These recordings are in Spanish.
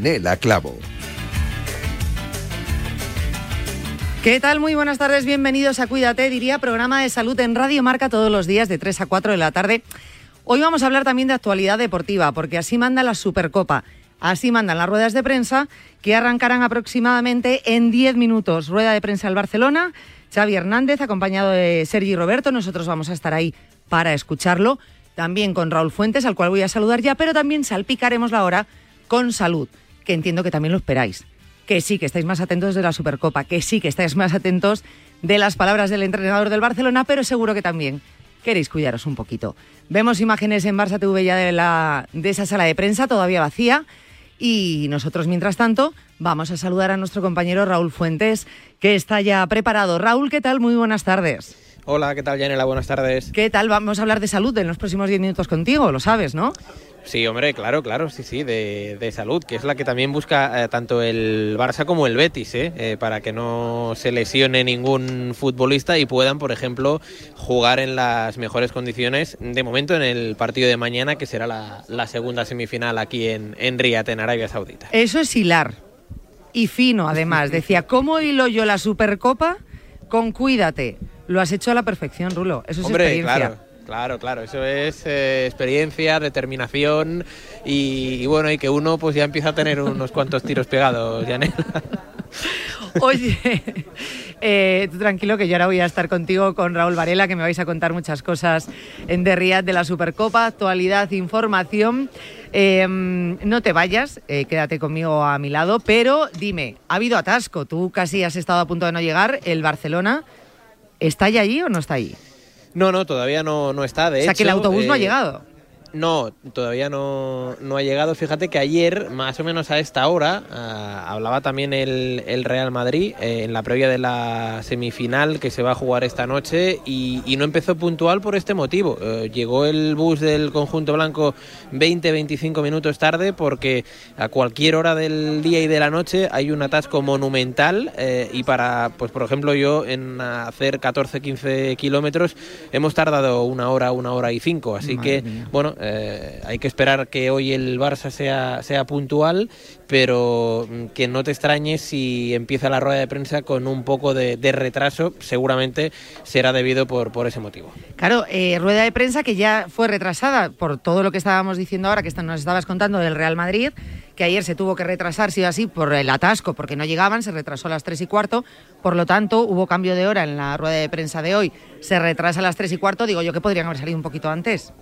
Yanela Clavo. ¿Qué tal? Muy buenas tardes, bienvenidos a Cuídate, diría programa de salud en Radio Marca todos los días de 3 a 4 de la tarde. Hoy vamos a hablar también de actualidad deportiva, porque así manda la Supercopa, así mandan las ruedas de prensa, que arrancarán aproximadamente en 10 minutos. Rueda de prensa al Barcelona, Xavi Hernández, acompañado de Sergi Roberto, nosotros vamos a estar ahí para escucharlo, también con Raúl Fuentes, al cual voy a saludar ya, pero también salpicaremos la hora con salud, que entiendo que también lo esperáis. Que sí, que estáis más atentos de la Supercopa, que sí, que estáis más atentos de las palabras del entrenador del Barcelona, pero seguro que también queréis cuidaros un poquito. Vemos imágenes en Barça TV ya de, la, de esa sala de prensa todavía vacía. Y nosotros, mientras tanto, vamos a saludar a nuestro compañero Raúl Fuentes, que está ya preparado. Raúl, ¿qué tal? Muy buenas tardes. Hola, ¿qué tal, Janela? Buenas tardes. ¿Qué tal? Vamos a hablar de salud en los próximos 10 minutos contigo, lo sabes, ¿no? Sí, hombre, claro, claro, sí, sí, de, de salud, que es la que también busca eh, tanto el Barça como el Betis, ¿eh? Eh, para que no se lesione ningún futbolista y puedan, por ejemplo, jugar en las mejores condiciones, de momento en el partido de mañana, que será la, la segunda semifinal aquí en, en Riyadh, en Arabia Saudita. Eso es hilar. Y fino, además. Decía, ¿cómo hilo yo la Supercopa con Cuídate? Lo has hecho a la perfección, Rulo. Eso es Hombre, experiencia. claro. Claro, claro, eso es eh, experiencia, determinación y, y bueno, y que uno pues ya empieza a tener unos cuantos tiros pegados, Janela. Oye, eh, tú tranquilo que yo ahora voy a estar contigo con Raúl Varela, que me vais a contar muchas cosas en The de la Supercopa, actualidad, información. Eh, no te vayas, eh, quédate conmigo a mi lado, pero dime, ¿ha habido atasco? Tú casi has estado a punto de no llegar. ¿El Barcelona está ya allí o no está allí? No, no, todavía no, no está, de o sea, hecho... que el autobús no ha eh, llegado. No, todavía no, no ha llegado. Fíjate que ayer, más o menos a esta hora, ah, hablaba también el, el Real Madrid eh, en la previa de la semifinal que se va a jugar esta noche y, y no empezó puntual por este motivo. Eh, llegó el bus del conjunto blanco 20-25 minutos tarde porque a cualquier hora del día y de la noche hay un atasco monumental eh, y para, pues por ejemplo, yo en hacer 14-15 kilómetros hemos tardado una hora, una hora y cinco. Así Madre que, mía. bueno, eh, hay que esperar que hoy el Barça sea, sea puntual, pero mm, que no te extrañes si empieza la rueda de prensa con un poco de, de retraso, seguramente será debido por, por ese motivo. Claro, eh, rueda de prensa que ya fue retrasada por todo lo que estábamos diciendo ahora, que nos estabas contando del Real Madrid, que ayer se tuvo que retrasar, sí o así, por el atasco, porque no llegaban, se retrasó a las 3 y cuarto, por lo tanto hubo cambio de hora en la rueda de prensa de hoy, se retrasa a las 3 y cuarto, digo yo que podrían haber salido un poquito antes.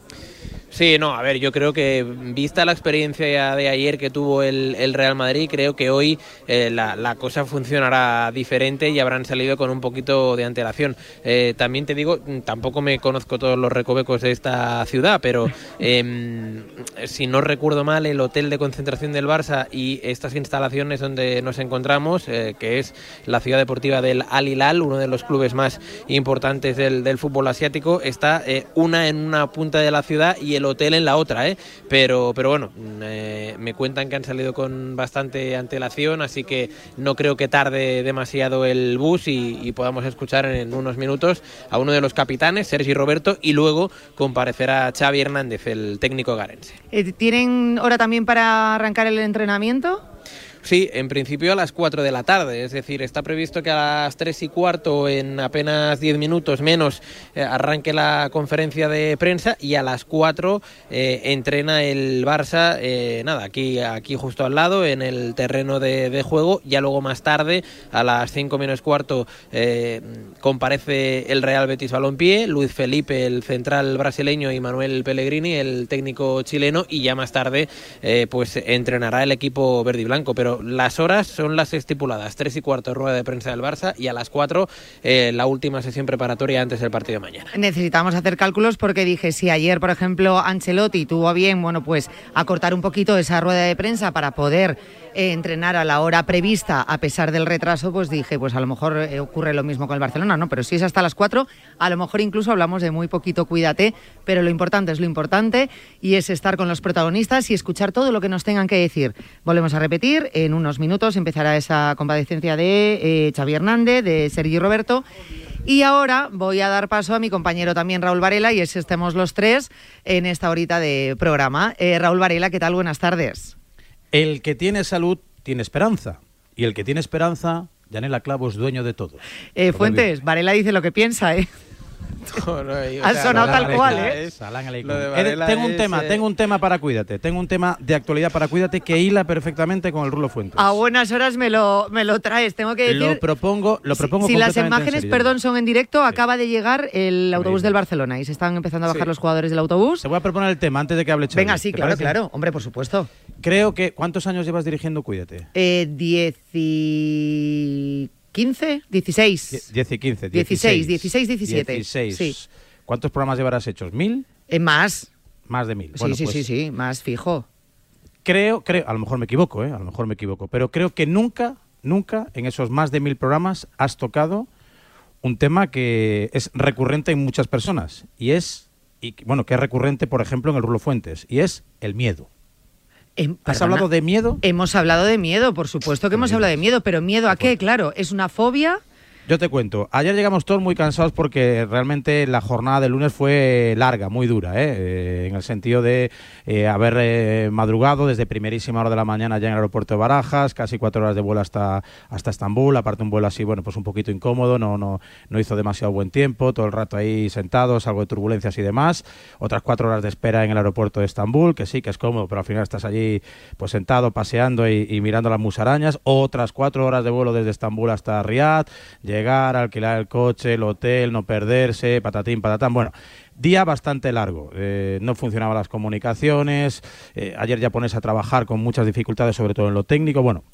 Sí, no, a ver, yo creo que vista la experiencia de ayer que tuvo el, Real Madrid, creo que hoy eh, la, cosa funcionará diferente y habrán salido con un poquito de antelación. Eh, también te digo, tampoco me conozco todos los recovecos de esta ciudad, pero em, si no recuerdo mal, el hotel de concentración del Barça y estas instalaciones donde nos encontramos, eh, que es la ciudad deportiva del Al Hilal, uno de los clubes más importantes del, del fútbol asiático, está una en una punta de la ciudad y el hotel en la otra, ¿eh? pero, pero bueno, eh, me cuentan que han salido con bastante antelación, así que no creo que tarde demasiado el bus y, podamos escuchar en unos minutos a uno de los capitanes, Sergi Roberto, y luego comparecerá Xavi Hernández, el técnico garense. Eh, ¿Tienen hora también para arrancar el entrenamiento? Sí, en principio a las 4 de la tarde, es decir, está previsto que a las 3 y cuarto, en apenas 10 minutos menos, eh, arranque la conferencia de prensa y a las 4 eh, entrena el Barça, eh, nada, aquí, aquí justo al lado, en el terreno de, juego, ya luego más tarde, a las 5 menos cuarto, comparece el Real Betis Balompié, Luis Felipe, el central brasileño, y Manuel Pellegrini, el técnico chileno, y ya más tarde, pues entrenará el equipo verde y blanco, pero las horas son las estipuladas, tres y cuarto rueda de prensa del Barça y a las cuatro eh, la última sesión preparatoria antes del partido de mañana. Necesitamos hacer cálculos porque dije, si ayer, por ejemplo, Ancelotti tuvo bien, bueno, pues acortar un poquito esa rueda de prensa para poder eh, entrenar a la hora prevista a pesar del retraso, pues dije, pues a lo mejor eh, ocurre lo mismo con el Barcelona, ¿no? Pero si es hasta las 4, a lo mejor incluso hablamos de muy poquito cuídate, pero lo importante es lo importante y es estar con los protagonistas y escuchar todo lo que nos tengan que decir. Volvemos a repetir, en unos minutos empezará esa compadecencia de eh, Xavi Hernández, de Sergi Roberto. Y ahora voy a dar paso a mi compañero también Raúl Varela y es estemos los tres en esta horita de programa. Raúl Varela, ¿qué tal? Buenas tardes. El que tiene salud tiene esperanza. Y el que tiene esperanza, Yanela Clavo es dueño de todo. Eh, Fuentes, Varela dice lo que piensa, ¿eh? ha sonado tal cual, ¿eh? tengo un tema, tengo un tema para cuídate, tengo un tema de actualidad para cuídate que hila perfectamente con el Rulo Fuentes. A buenas horas me lo, me lo traes, tengo que decir. Lo propongo, lo propongo. Si, las imágenes, perdón, son en directo, acaba de llegar el autobús del Barcelona y se están empezando a bajar los jugadores del autobús. Te voy a proponer el tema antes de que hable Xavi. Venga, sí, claro, claro, hombre, por supuesto. Creo que ¿cuántos años llevas dirigiendo Cuídate? Eh, diez y 15, 16. 10 y 15. 16, 16, 17. 16. Sí. ¿Cuántos programas llevarás hechos? ¿Mil? Eh, más. Más de mil. Sí, sí, pues sí, sí, más fijo. Creo, creo, a lo mejor me equivoco, ¿eh? a lo mejor me equivoco, pero creo que nunca, nunca en esos más de mil programas has tocado un tema que es recurrente en muchas personas y es, y, bueno, que es recurrente, por ejemplo, en el Rulo Fuentes, y es el miedo. Em, ¿Has hablado de miedo? Hemos hablado de miedo, por supuesto que hemos hablado de miedo, pero ¿miedo a qué? Claro, ¿es una fobia? Yo te cuento, ayer llegamos todos muy cansados porque realmente la jornada del lunes fue larga, muy dura, ¿eh? Eh, en el sentido de eh, haber madrugado desde primerísima hora de la mañana ya en el aeropuerto de Barajas, casi cuatro horas de vuelo hasta, hasta Estambul, aparte un vuelo así, bueno, pues un poquito incómodo, no, no, no hizo demasiado buen tiempo, todo el rato ahí sentados, algo de turbulencias y demás, otras cuatro horas de espera en el aeropuerto de Estambul, que sí, que es cómodo, pero al final estás allí pues sentado, paseando y, mirando las musarañas, otras cuatro horas de vuelo desde Estambul hasta Riyadh, llegar, alquilar el coche, el hotel, no perderse, patatín, patatán. Bueno, día bastante largo. Eh, no funcionaban las comunicaciones. Eh, ayer ya pones a trabajar con muchas dificultades, sobre todo en lo técnico. Bueno,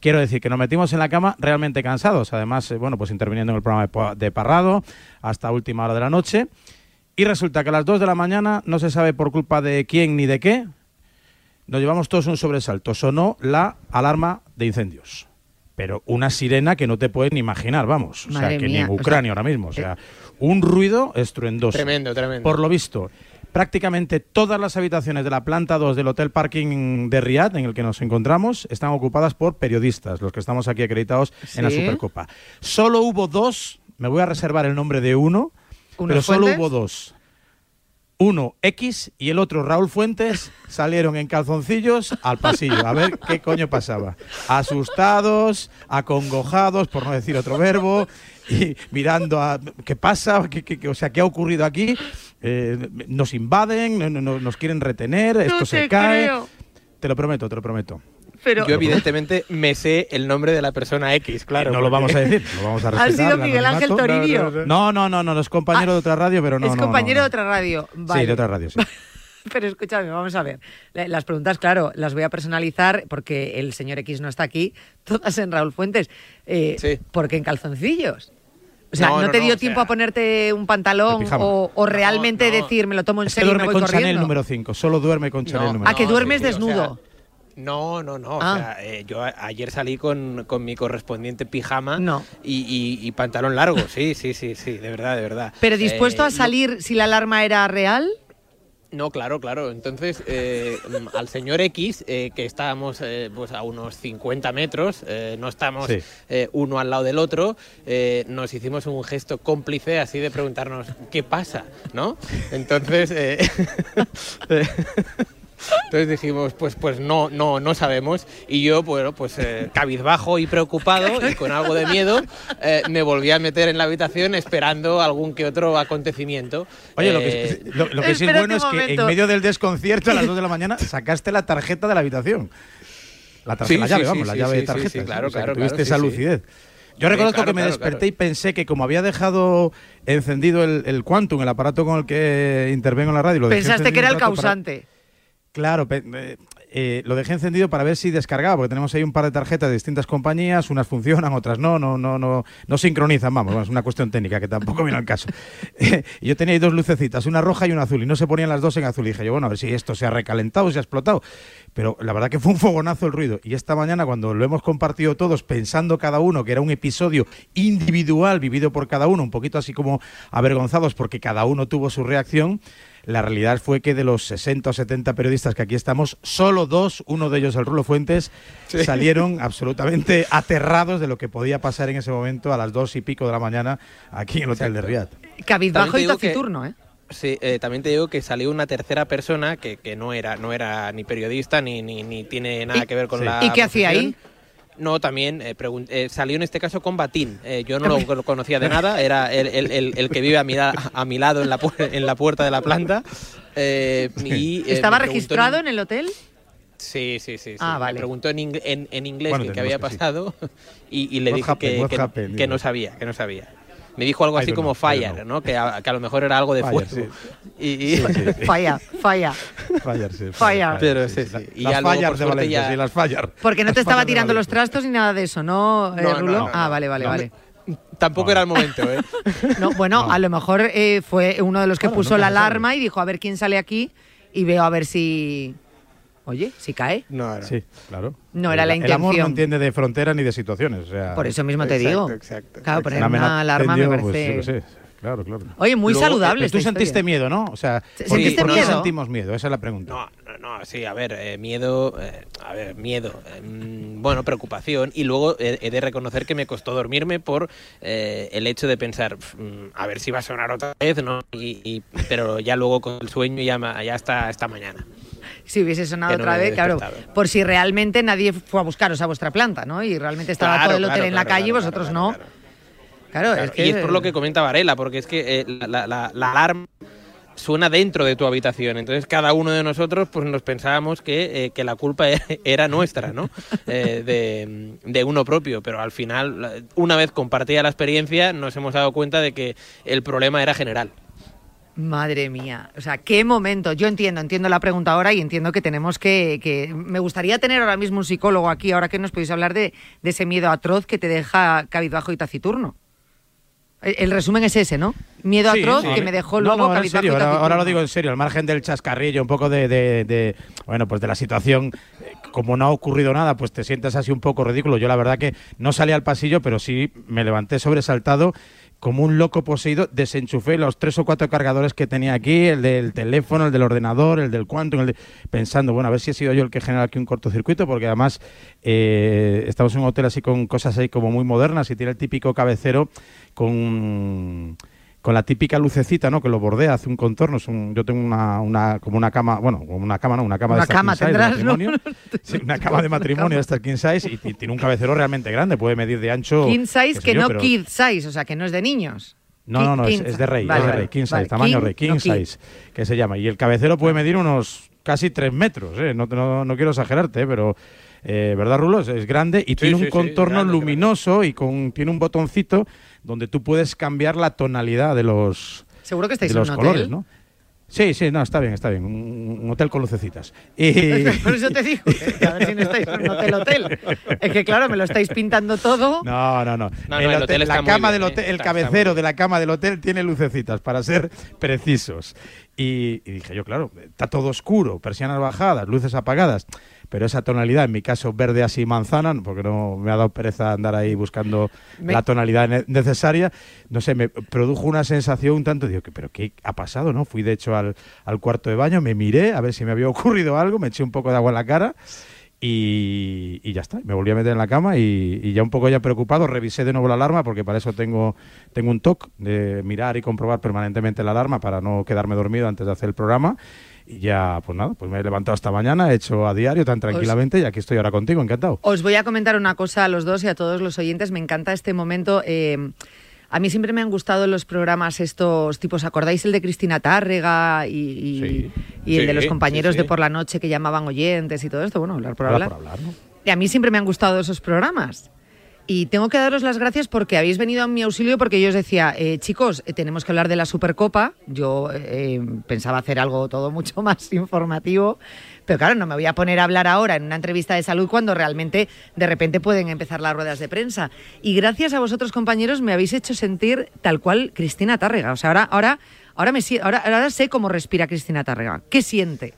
quiero decir que nos metimos en la cama realmente cansados. Además, eh, bueno, pues interviniendo en el programa de, Parrado hasta última hora de la noche. Y resulta que a las 2 de la mañana, no se sabe por culpa de quién ni de qué, nos llevamos todos un sobresalto. Sonó la alarma de incendios pero una sirena que no te puedes ni imaginar, vamos. o sea, que ni en Ucrania ahora mismo. O sea, eh, un ruido estruendoso. Tremendo, tremendo. Por lo visto, prácticamente todas las habitaciones de la planta 2 del Hotel Parking de Riyadh, en el que nos encontramos, están ocupadas por periodistas, los que estamos aquí acreditados en la Supercopa. Solo hubo dos, me voy a reservar el nombre de uno, pero solo hubo dos uno X y el otro Raúl Fuentes salieron en calzoncillos al pasillo a ver qué coño pasaba. Asustados, acongojados, por no decir otro verbo, y mirando a qué pasa, qué, o sea, qué ha ocurrido aquí. Eh, nos invaden, nos quieren retener, esto se cae. Te lo prometo, te lo prometo. Yo evidentemente me sé el nombre de la persona X, claro. no lo vamos a decir, lo vamos a respetar. ¿Ha sido Miguel Ángel Toribio? No, no, no, no, es compañero de otra radio, pero no. Es compañero de otra radio. Sí, de otra radio, sí. Pero escúchame, vamos a ver. La- Las preguntas, claro, las voy a personalizar porque el señor X no está aquí, todas en Raúl Fuentes. Eh, Sí. ¿Por qué en calzoncillos? O sea, No, ¿no, no, te no, dio o tiempo sea- a ponerte un pantalón o, o realmente no. decir, me lo tomo en Es que serio y me duerme voy con Chanel número 5, solo duerme con Chanel No. número Ah, que No, duermes sí, sí, o sea, desnudo. No, no, no. Ah. O sea, eh, yo ayer salí con, con mi correspondiente pijama No. y, y- y pantalón largo. Sí, sí, sí, sí, de verdad, de verdad. Pero dispuesto Eh, a no- salir si la alarma era real. No, claro, claro. Entonces, eh, mm, al señor X, eh, que estábamos eh, pues a unos 50 metros, eh, no estamos Sí. eh, uno al lado del otro, eh, nos hicimos un gesto cómplice así de preguntarnos, ¿qué pasa? ¿No? Entonces, eh, entonces dijimos, pues, pues no, no, no sabemos. Y yo, bueno, pues eh, cabizbajo y preocupado y con algo de miedo, eh, me volví a meter en la habitación esperando algún que otro acontecimiento. Oye, lo Eh, que, lo, lo que sí es bueno es que momento. en medio del desconcierto a las 2 de la mañana sacaste la tarjeta de la habitación. La tarjeta, Sí, la llave, sí, vamos, la llave sí, de sí, sí, tarjeta. claro, O sea, claro, tuviste claro, esa lucidez. Yo reconozco claro, que me claro, desperté claro. y pensé que como había dejado encendido el, el Quantum, el aparato con el que intervengo en la radio, lo Pensaste que era el para- causante. Claro, eh, eh, lo dejé encendido para ver si descargaba, porque tenemos ahí un par de tarjetas de distintas compañías, unas funcionan, otras no, no, no, no, no sincronizan, vamos, es una cuestión técnica que tampoco viene al caso. y yo tenía ahí dos lucecitas, una roja y una azul, y no se ponían las dos en azul. Y dije yo, bueno, a ver si esto se ha recalentado, se ha explotado. Pero la verdad que fue un fogonazo el ruido. Y esta mañana, cuando lo hemos compartido todos, pensando cada uno que era un episodio individual vivido por cada uno, un poquito así como avergonzados porque cada uno tuvo su reacción, la realidad fue que de los 60 o 70 periodistas que aquí estamos, solo dos, uno de ellos el Rulo Fuentes, salieron absolutamente aterrados de lo que podía pasar en ese momento a las dos y pico de la mañana aquí en el Hotel de Riad. Cabizbajo y que- taciturno, ¿eh? Sí, eh, también te digo que salió una tercera persona que, que no era no era ni periodista ni, ni, ni tiene nada ¿Y- que ver con la ¿Y qué hacía ahí? No, también eh, eh, salió en este caso con Batín. Eh, yo no lo conocía de nada, era el, el- el- el que vive a mi, a mi lado en la, pu- en la puerta de la planta. Eh, y, eh, ¿Estaba me registrado en- en el hotel? Sí, sí, sí. sí. Ah, Me vale. preguntó en, ing- en- en inglés Bueno, qué había que sí. pasado y, y le dije que, que- no sabía, que no sabía. Me dijo algo así como know, fire. ¿no? Que a, que a lo mejor era algo de Fire, fuego. Y, y- Falla, falla. Fallar, sí. Fallar. Pero sí, sí. La- Y las fallas por de Valencia, ya- sí, las fallar. Porque no Las te estaba tirando los trastos ni nada de eso, ¿no, eh, No, Rulo? no, no, ah, vale, vale, No, vale. Tampoco No. era el momento, ¿eh? No, bueno, No. a lo mejor eh, fue uno de los que Claro, puso la sabe. alarma y dijo, a ver quién sale aquí y veo a ver si... Oye, si cae. No, no. Sí, claro. No era la El amor no intención. entiende de fronteras ni de situaciones. O sea, Por eso mismo te Exacto, digo. exacto, Claro, poner una alarma me tendió, pues, parece... yo qué sé. Claro, claro. Oye, muy Luego, saludable. Pero tú esta sentiste historia. miedo, ¿no? O sea, ¿Sentiste ¿por qué- ¿por qué miedo? sentimos miedo? Esa es la pregunta. No, no, no, sí, a ver, eh, miedo, eh, a ver, miedo, eh, mm, bueno, preocupación y luego he, he de reconocer que me costó dormirme por eh, el hecho de pensar, "Pf, mm, a ver si va a sonar otra vez, ¿no? Y, y- pero ya luego con el sueño ya, ya está esta mañana. Si hubiese sonado otra vez, claro, por si realmente nadie fue a buscaros a vuestra planta, ¿no? Y realmente estaba Claro, todo el hotel claro, en la calle y vosotros no. claro. Es que... Y es por lo que comenta Varela, porque es que eh, la, la- la- la alarma suena dentro de tu habitación. Entonces cada uno de nosotros pues nos pensábamos que, eh, que la culpa era nuestra, ¿no? Eh, de, de uno propio. Pero al final, una vez compartida la experiencia, nos hemos dado cuenta de que el problema era general. Madre mía, o sea, qué momento. Yo entiendo, entiendo la pregunta ahora y entiendo que tenemos que, que... Me gustaría tener ahora mismo un psicólogo aquí, ahora que nos podéis hablar de, de ese miedo atroz que te deja cabizbajo y taciturno. El, el resumen es ese, ¿no? Miedo Sí, atroz sí. que me dejó No, luego no, en cabizbajo serio, y ahora, taciturno. ahora lo digo en serio, al margen del chascarrillo, un poco de, de- de- bueno, pues de la situación, eh, como no ha ocurrido nada, pues te sientes así un poco ridículo. Yo la verdad que no salí al pasillo, pero sí me levanté sobresaltado como un loco poseído, desenchufé los tres o cuatro cargadores que tenía aquí, el del teléfono, el del ordenador, el del Quantum, el de- pensando, bueno, a ver si he sido yo el que genera aquí un cortocircuito, porque además eh, estamos en un hotel así con cosas ahí como muy modernas y tiene el típico cabecero con con la típica lucecita, ¿no? Que lo bordea, hace un contorno. Es un- yo tengo una, una, como una cama, bueno, como una cama, no, una cama Una de estas cama king size de tendrás, ¿no? matrimonio. Sí, una cama de matrimonio de estas king size y, y tiene un cabecero realmente grande, puede medir de ancho. King size que yo, no pero- kid size, o sea, que no es de niños. No, no, no, es, de rey, Vale, es de rey, king size, vale. tamaño King, rey, king no size, que se llama. Y el cabecero puede medir unos casi tres metros, ¿eh? no, no, no quiero exagerarte, ¿eh? pero eh, ¿verdad, Rulo? Es, grande y tiene un sí, contorno grande, grande. luminoso y con, tiene un botoncito donde tú puedes cambiar la tonalidad de los, Seguro que estáis de en los un colores, hotel. ¿no? Sí, sí, no, está bien, está bien. Un, hotel con lucecitas. Y... Por eso te digo, a ver si no estáis en un hotel hotel. Es que claro, me lo estáis pintando todo. No, no, no. el, hotel, la cama del hotel, el cabecero de la cama del hotel tiene lucecitas, para ser precisos. Y, y dije yo, claro, está todo oscuro, persianas bajadas, luces apagadas pero esa tonalidad, en mi caso verde así manzana, porque no me ha dado pereza andar ahí buscando la tonalidad necesaria, no sé, me produjo una sensación un tanto, digo, pero ¿qué ha pasado? no Fui de hecho al, cuarto de baño, me miré a ver si me había ocurrido algo, me eché un poco de agua en la cara. Y, ya está, me volví a meter en la cama y, ya un poco ya preocupado revisé de nuevo la alarma porque para eso tengo, tengo un TOC de mirar y comprobar permanentemente la alarma para no quedarme dormido antes de hacer el programa y ya, pues nada, pues me he levantado esta mañana, he hecho a diario tan tranquilamente y aquí estoy ahora contigo, encantado. Os voy a comentar una cosa a los dos y a todos los oyentes. Me encanta este momento. Eh, a mí siempre me han gustado los programas estos tipos, ¿acordáis el de Cristina Tárrega y, el de los compañeros de por la noche que llamaban oyentes y todo esto? Bueno, hablar por hablar. Y a mí siempre me han gustado esos programas. Y tengo que daros las gracias porque habéis venido a mi auxilio porque yo os decía, eh, chicos, eh, tenemos que hablar de la Supercopa. Yo eh, pensaba hacer algo todo mucho más informativo, pero claro, no me voy a poner a hablar ahora en una entrevista de salud cuando realmente de repente pueden empezar las ruedas de prensa. Y gracias a vosotros, compañeros, me habéis hecho sentir tal cual Cristina Tárrega. O sea, ahora, ahora, ahora, me, ahora, ahora sé cómo respira Cristina Tárrega. ¿Qué siente?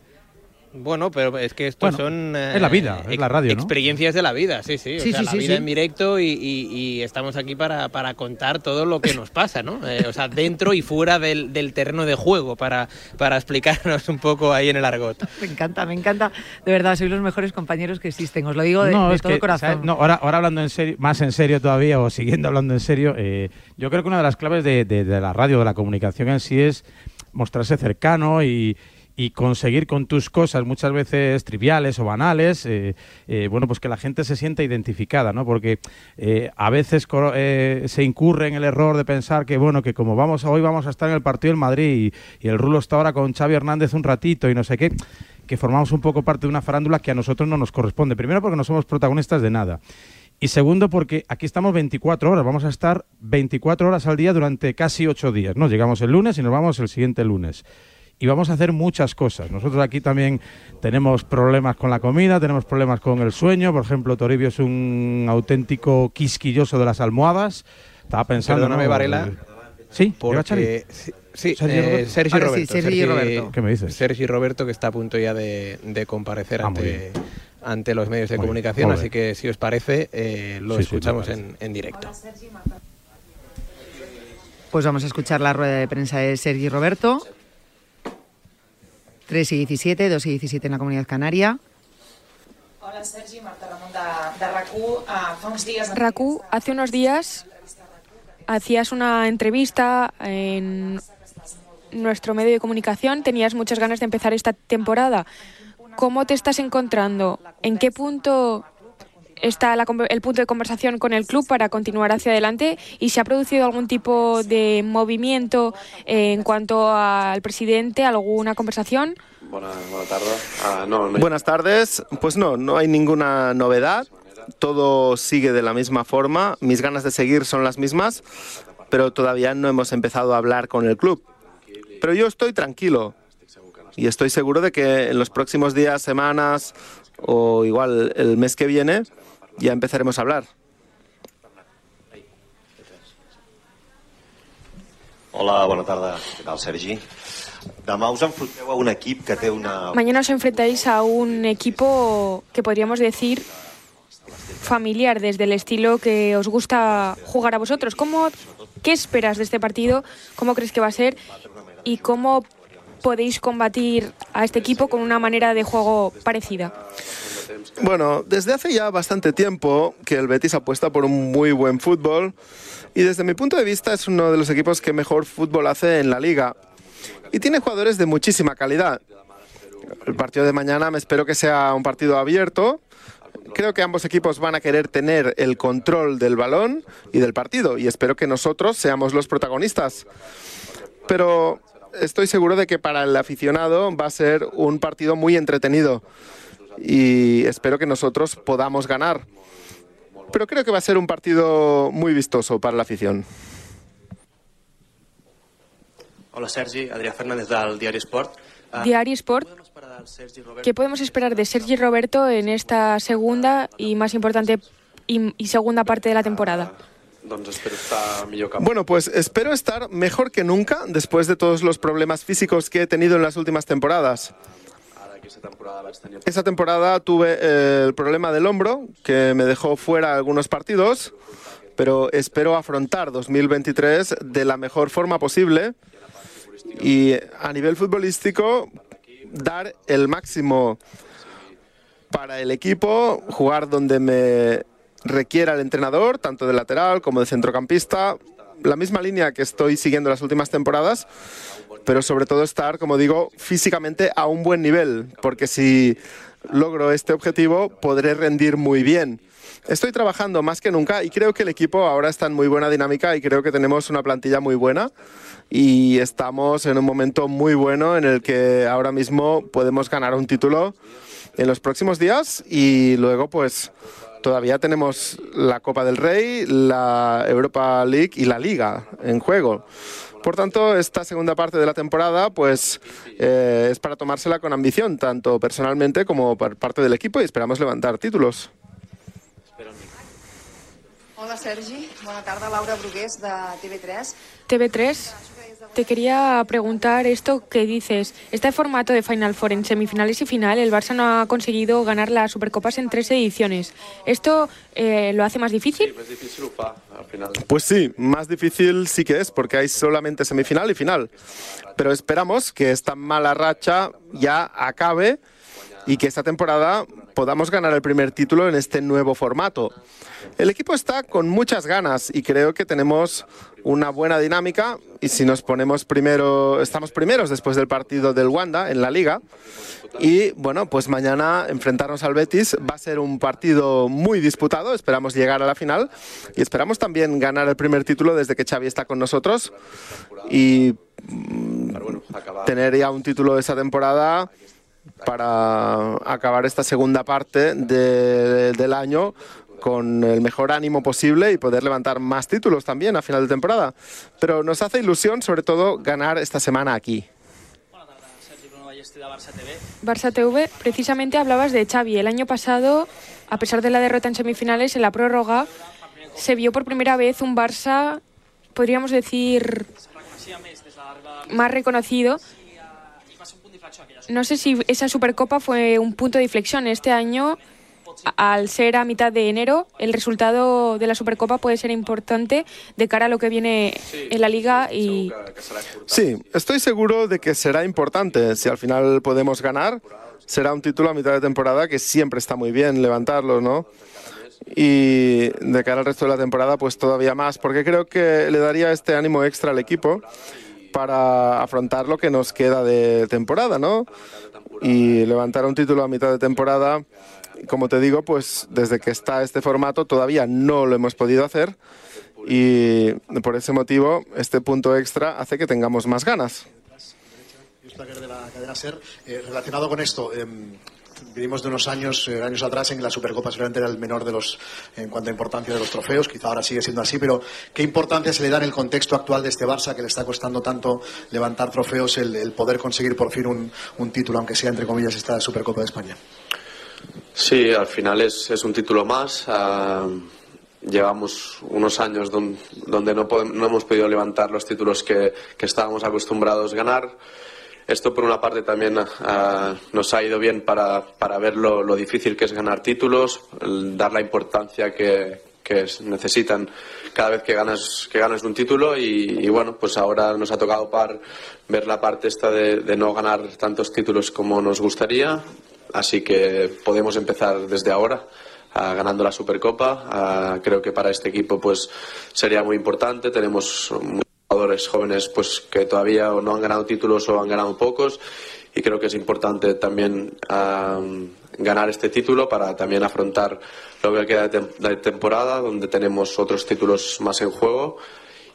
Bueno, pero es que estos son... es la vida, es la radio, Experiencias de la vida, sí, sí. O sea, la vida en directo y, estamos aquí para, contar todo lo que nos pasa, ¿no? Eh, o sea, dentro y fuera del, terreno de juego, para, para explicarnos un poco ahí en el argot. Me encanta, me encanta. De verdad, sois los mejores compañeros que existen, os lo digo de, no, todo corazón. No, ahora, ahora hablando en serio, más en serio todavía, o siguiendo hablando en serio, eh, yo creo que una de las claves de, de la radio, de la comunicación en sí es mostrarse cercano y y conseguir con tus cosas muchas veces triviales o banales, eh, eh, bueno, pues que la gente se sienta identificada, ¿no? Porque eh, a veces se incurre en el error de pensar que, bueno, que como vamos hoy vamos a estar en el partido del Madrid y, el Rulo está ahora con Xavi Hernández un ratito y no sé qué, que formamos un poco parte de una farándula que a nosotros no nos corresponde. Primero porque no somos protagonistas de nada. Y segundo, porque aquí estamos 24 horas, vamos a estar 24 horas al día durante casi 8 días. ¿no? Llegamos el lunes y nos vamos el siguiente lunes y vamos a hacer muchas cosas. Nosotros aquí también tenemos problemas con la comida, tenemos problemas con el sueño. Por ejemplo, Toribio es un auténtico quisquilloso de las almohadas. Estaba pensando. Perdóname, Varela. Sí, porque, sí, Sergio, eh, Roberto. ¿Qué me dices? Sergio Roberto, que está a punto ya de, comparecer ah, ante, ante los medios de comunicación, así que si os parece, eh, lo escuchamos en, en, directo. Pues vamos a escuchar la rueda de prensa de Sergi Roberto. 3 y 17, 2 y 17 en la Comunidad Canaria. Hola Sergi, Marta Ramón de, RACU. hace unos días hacías una entrevista en nuestro medio de comunicación, tenías muchas ganas de empezar esta temporada. ¿Cómo te estás encontrando? ¿En qué punto está el punto de conversación con el club para continuar hacia adelante y se ha producido algún tipo de movimiento en cuanto al presidente, alguna conversación. Buenas, tardes. Ah, buenas tardes. Pues no, no hay ninguna novedad. Todo sigue de la misma forma. Mis ganas de seguir son las mismas, pero todavía no hemos empezado a hablar con el club. Pero yo estoy tranquilo y estoy seguro de que en los próximos días, semanas o igual el mes que viene ya empezaremos a hablar. Hola, buenas tardes. ¿Qué tal, Sergi? un equipo que tiene una... Mañana os enfrentáis a un equipo que podríamos decir familiar desde el estilo que os gusta jugar a vosotros. ¿Cómo, ¿Qué esperas de este partido? ¿Cómo crees que va a ser? ¿Y cómo podéis combatir a este equipo con una manera de juego parecida? Bueno, desde hace ya bastante tiempo que el Betis apuesta por un muy buen fútbol y desde mi punto de vista es uno de los equipos que mejor fútbol hace en la liga y tiene jugadores de muchísima calidad. El partido de mañana me espero que sea un partido abierto. Creo que ambos equipos van a querer tener el control del balón y del partido y espero que nosotros seamos los protagonistas. Pero estoy seguro de que para el aficionado va a ser un partido muy entretenido y espero que nosotros podamos ganar. Pero creo que va a ser un partido muy vistoso para la afición. Hola Sergi, Adrià Fernández del Diari Sport. Uh, Diari Sport. ¿Qué podemos esperar de Sergi Roberto en esta segunda y más importante y, y segunda parte de la temporada? Bueno, pues espero estar mejor que nunca después de todos los problemas físicos que he tenido en las últimas temporadas. Esa temporada tuve eh, el problema del hombro, que me dejó fuera algunos partidos, pero espero afrontar 2023 de la mejor forma posible y a nivel futbolístico dar el máximo para el equipo, jugar donde me requiera el entrenador, tanto de lateral como de centrocampista, la misma línea que estoy siguiendo las últimas temporadas, pero sobre todo estar, como digo, físicamente a un buen nivel, porque si logro este objetivo podré rendir muy bien. Estoy trabajando más que nunca y creo que el equipo ahora está en muy buena dinámica y creo que tenemos una plantilla muy buena y estamos en un momento muy bueno en el que ahora mismo podemos ganar un título en los próximos días y luego pues todavía tenemos la Copa del Rey, la Europa League y la Liga en juego. Por tanto, esta segunda parte de la temporada pues, eh, es para tomársela con ambición, tanto personalmente como por parte del equipo, y esperamos levantar títulos. Hola Sergi, buena tarde, Laura Brugués de TV3. TV3, te quería preguntar esto que dices. Este formato de Final Four en semifinales y final, el Barça no ha conseguido ganar las Supercopas en tres ediciones. ¿Esto eh, lo hace más difícil? Pues sí, más difícil sí que es, porque hay solamente semifinal y final. Pero esperamos que esta mala racha ya acabe y que esta temporada podamos ganar el primer título en este nuevo formato. El equipo está con muchas ganas y creo que tenemos una buena dinámica. Y si nos ponemos primero, estamos primeros después del partido del Wanda en la liga. Y bueno, pues mañana enfrentarnos al Betis va a ser un partido muy disputado, esperamos llegar a la final y esperamos también ganar el primer título desde que Xavi está con nosotros. Y mm, tener ya un título de esa temporada para acabar esta segunda parte del año con el mejor ánimo posible y poder levantar más títulos también a final de temporada. Pero nos hace ilusión, sobre todo, ganar esta semana aquí. Barça TV, precisamente hablabas de Xavi. El año pasado, a pesar de la derrota en semifinales, en la prórroga, se vio por primera vez un Barça, podríamos decir, más reconocido. No sé si esa Supercopa fue un punto de inflexión. Este año al ser a mitad de enero, el resultado de la Supercopa puede ser importante de cara a lo que viene en la liga y Sí, estoy seguro de que será importante. Si al final podemos ganar, será un título a mitad de temporada que siempre está muy bien levantarlo, ¿no? Y de cara al resto de la temporada, pues todavía más, porque creo que le daría este ánimo extra al equipo para afrontar lo que nos queda de temporada, ¿no? Y levantar un título a mitad de temporada como te digo, pues desde que está este formato todavía no lo hemos podido hacer y por ese motivo este punto extra hace que tengamos más ganas. de la cadena SER, eh, relacionado con esto, eh, Vivimos de unos años, eh, años atrás en que la Supercopa seguramente era el menor de los, en cuanto a importancia de los trofeos, quizá ahora sigue siendo así, pero ¿qué importancia se le da en el contexto actual de este Barça que le está costando tanto levantar trofeos el, poder conseguir por fin un, un, título, aunque sea entre comillas esta Supercopa de España? Sí, al final es, es un título más. Ah, llevamos unos años donde, no, no, hemos podido levantar los títulos que, que, estábamos acostumbrados a ganar. Esto, por una parte, también ah, nos ha ido bien para, para ver lo, lo, difícil que es ganar títulos, dar la importancia que, que necesitan cada vez que ganas, que ganas un título y, bueno, pues ahora nos ha tocado par, ver la parte esta de, no ganar tantos títulos como nos gustaría, Así que podemos empezar desde ahora. ganando la Supercopa. creo que para este equipo pues sería muy importante. Tenemos jugadores jóvenes pues que todavía no han ganado títulos o han ganado pocos y creo que es importante también ganar este título para también afrontar lo que queda de temporada donde tenemos otros títulos más en juego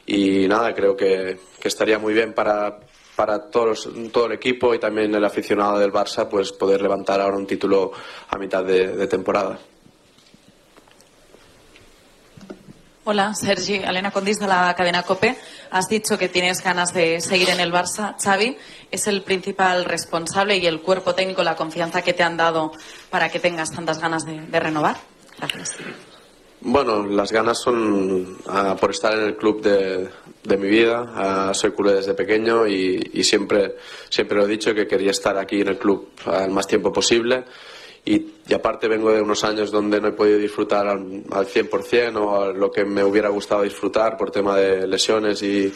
y nada creo que estaría muy bien para para todos, todo el equipo y también el aficionado del Barça pues poder levantar ahora un título a mitad de temporada. Hola, Sergi. Elena Condis de la cadena COPE. Has dicho que tienes ganas de seguir en el Barça. Xavi es el principal responsable y el cuerpo técnico, la confianza que te han dado para que tengas tantas ganas de, renovar. Gracias. Bueno, las ganas son uh, por estar en el club de, mi vida. Uh, soy culé desde pequeño y, siempre, siempre lo he dicho que quería estar aquí en el club el más tiempo posible. Y, y, aparte vengo de unos años donde no he podido disfrutar al, al 100% o a lo que me hubiera gustado disfrutar por tema de lesiones y,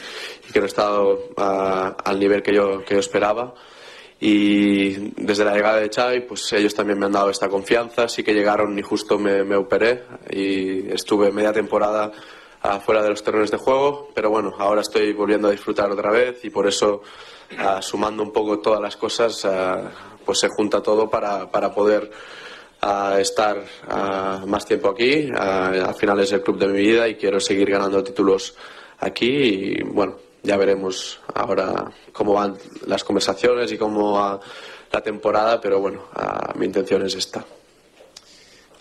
y que no he estado al nivel que yo, que yo esperaba. Y desde la llegada de Xavi pues ellos también me han dado esta confianza. Sí que llegaron y justo me, me operé y estuve media temporada afuera de los terrenos de juego pero bueno ahora estoy volviendo a disfrutar otra vez y por eso uh, sumando un poco todas las cosas uh, pues se junta todo para, para poder uh, estar más tiempo aquí al final es el club de mi vida y quiero seguir ganando títulos aquí y bueno ya veremos ahora cómo van las conversaciones y cómo va la temporada, pero bueno, mi intención es esta.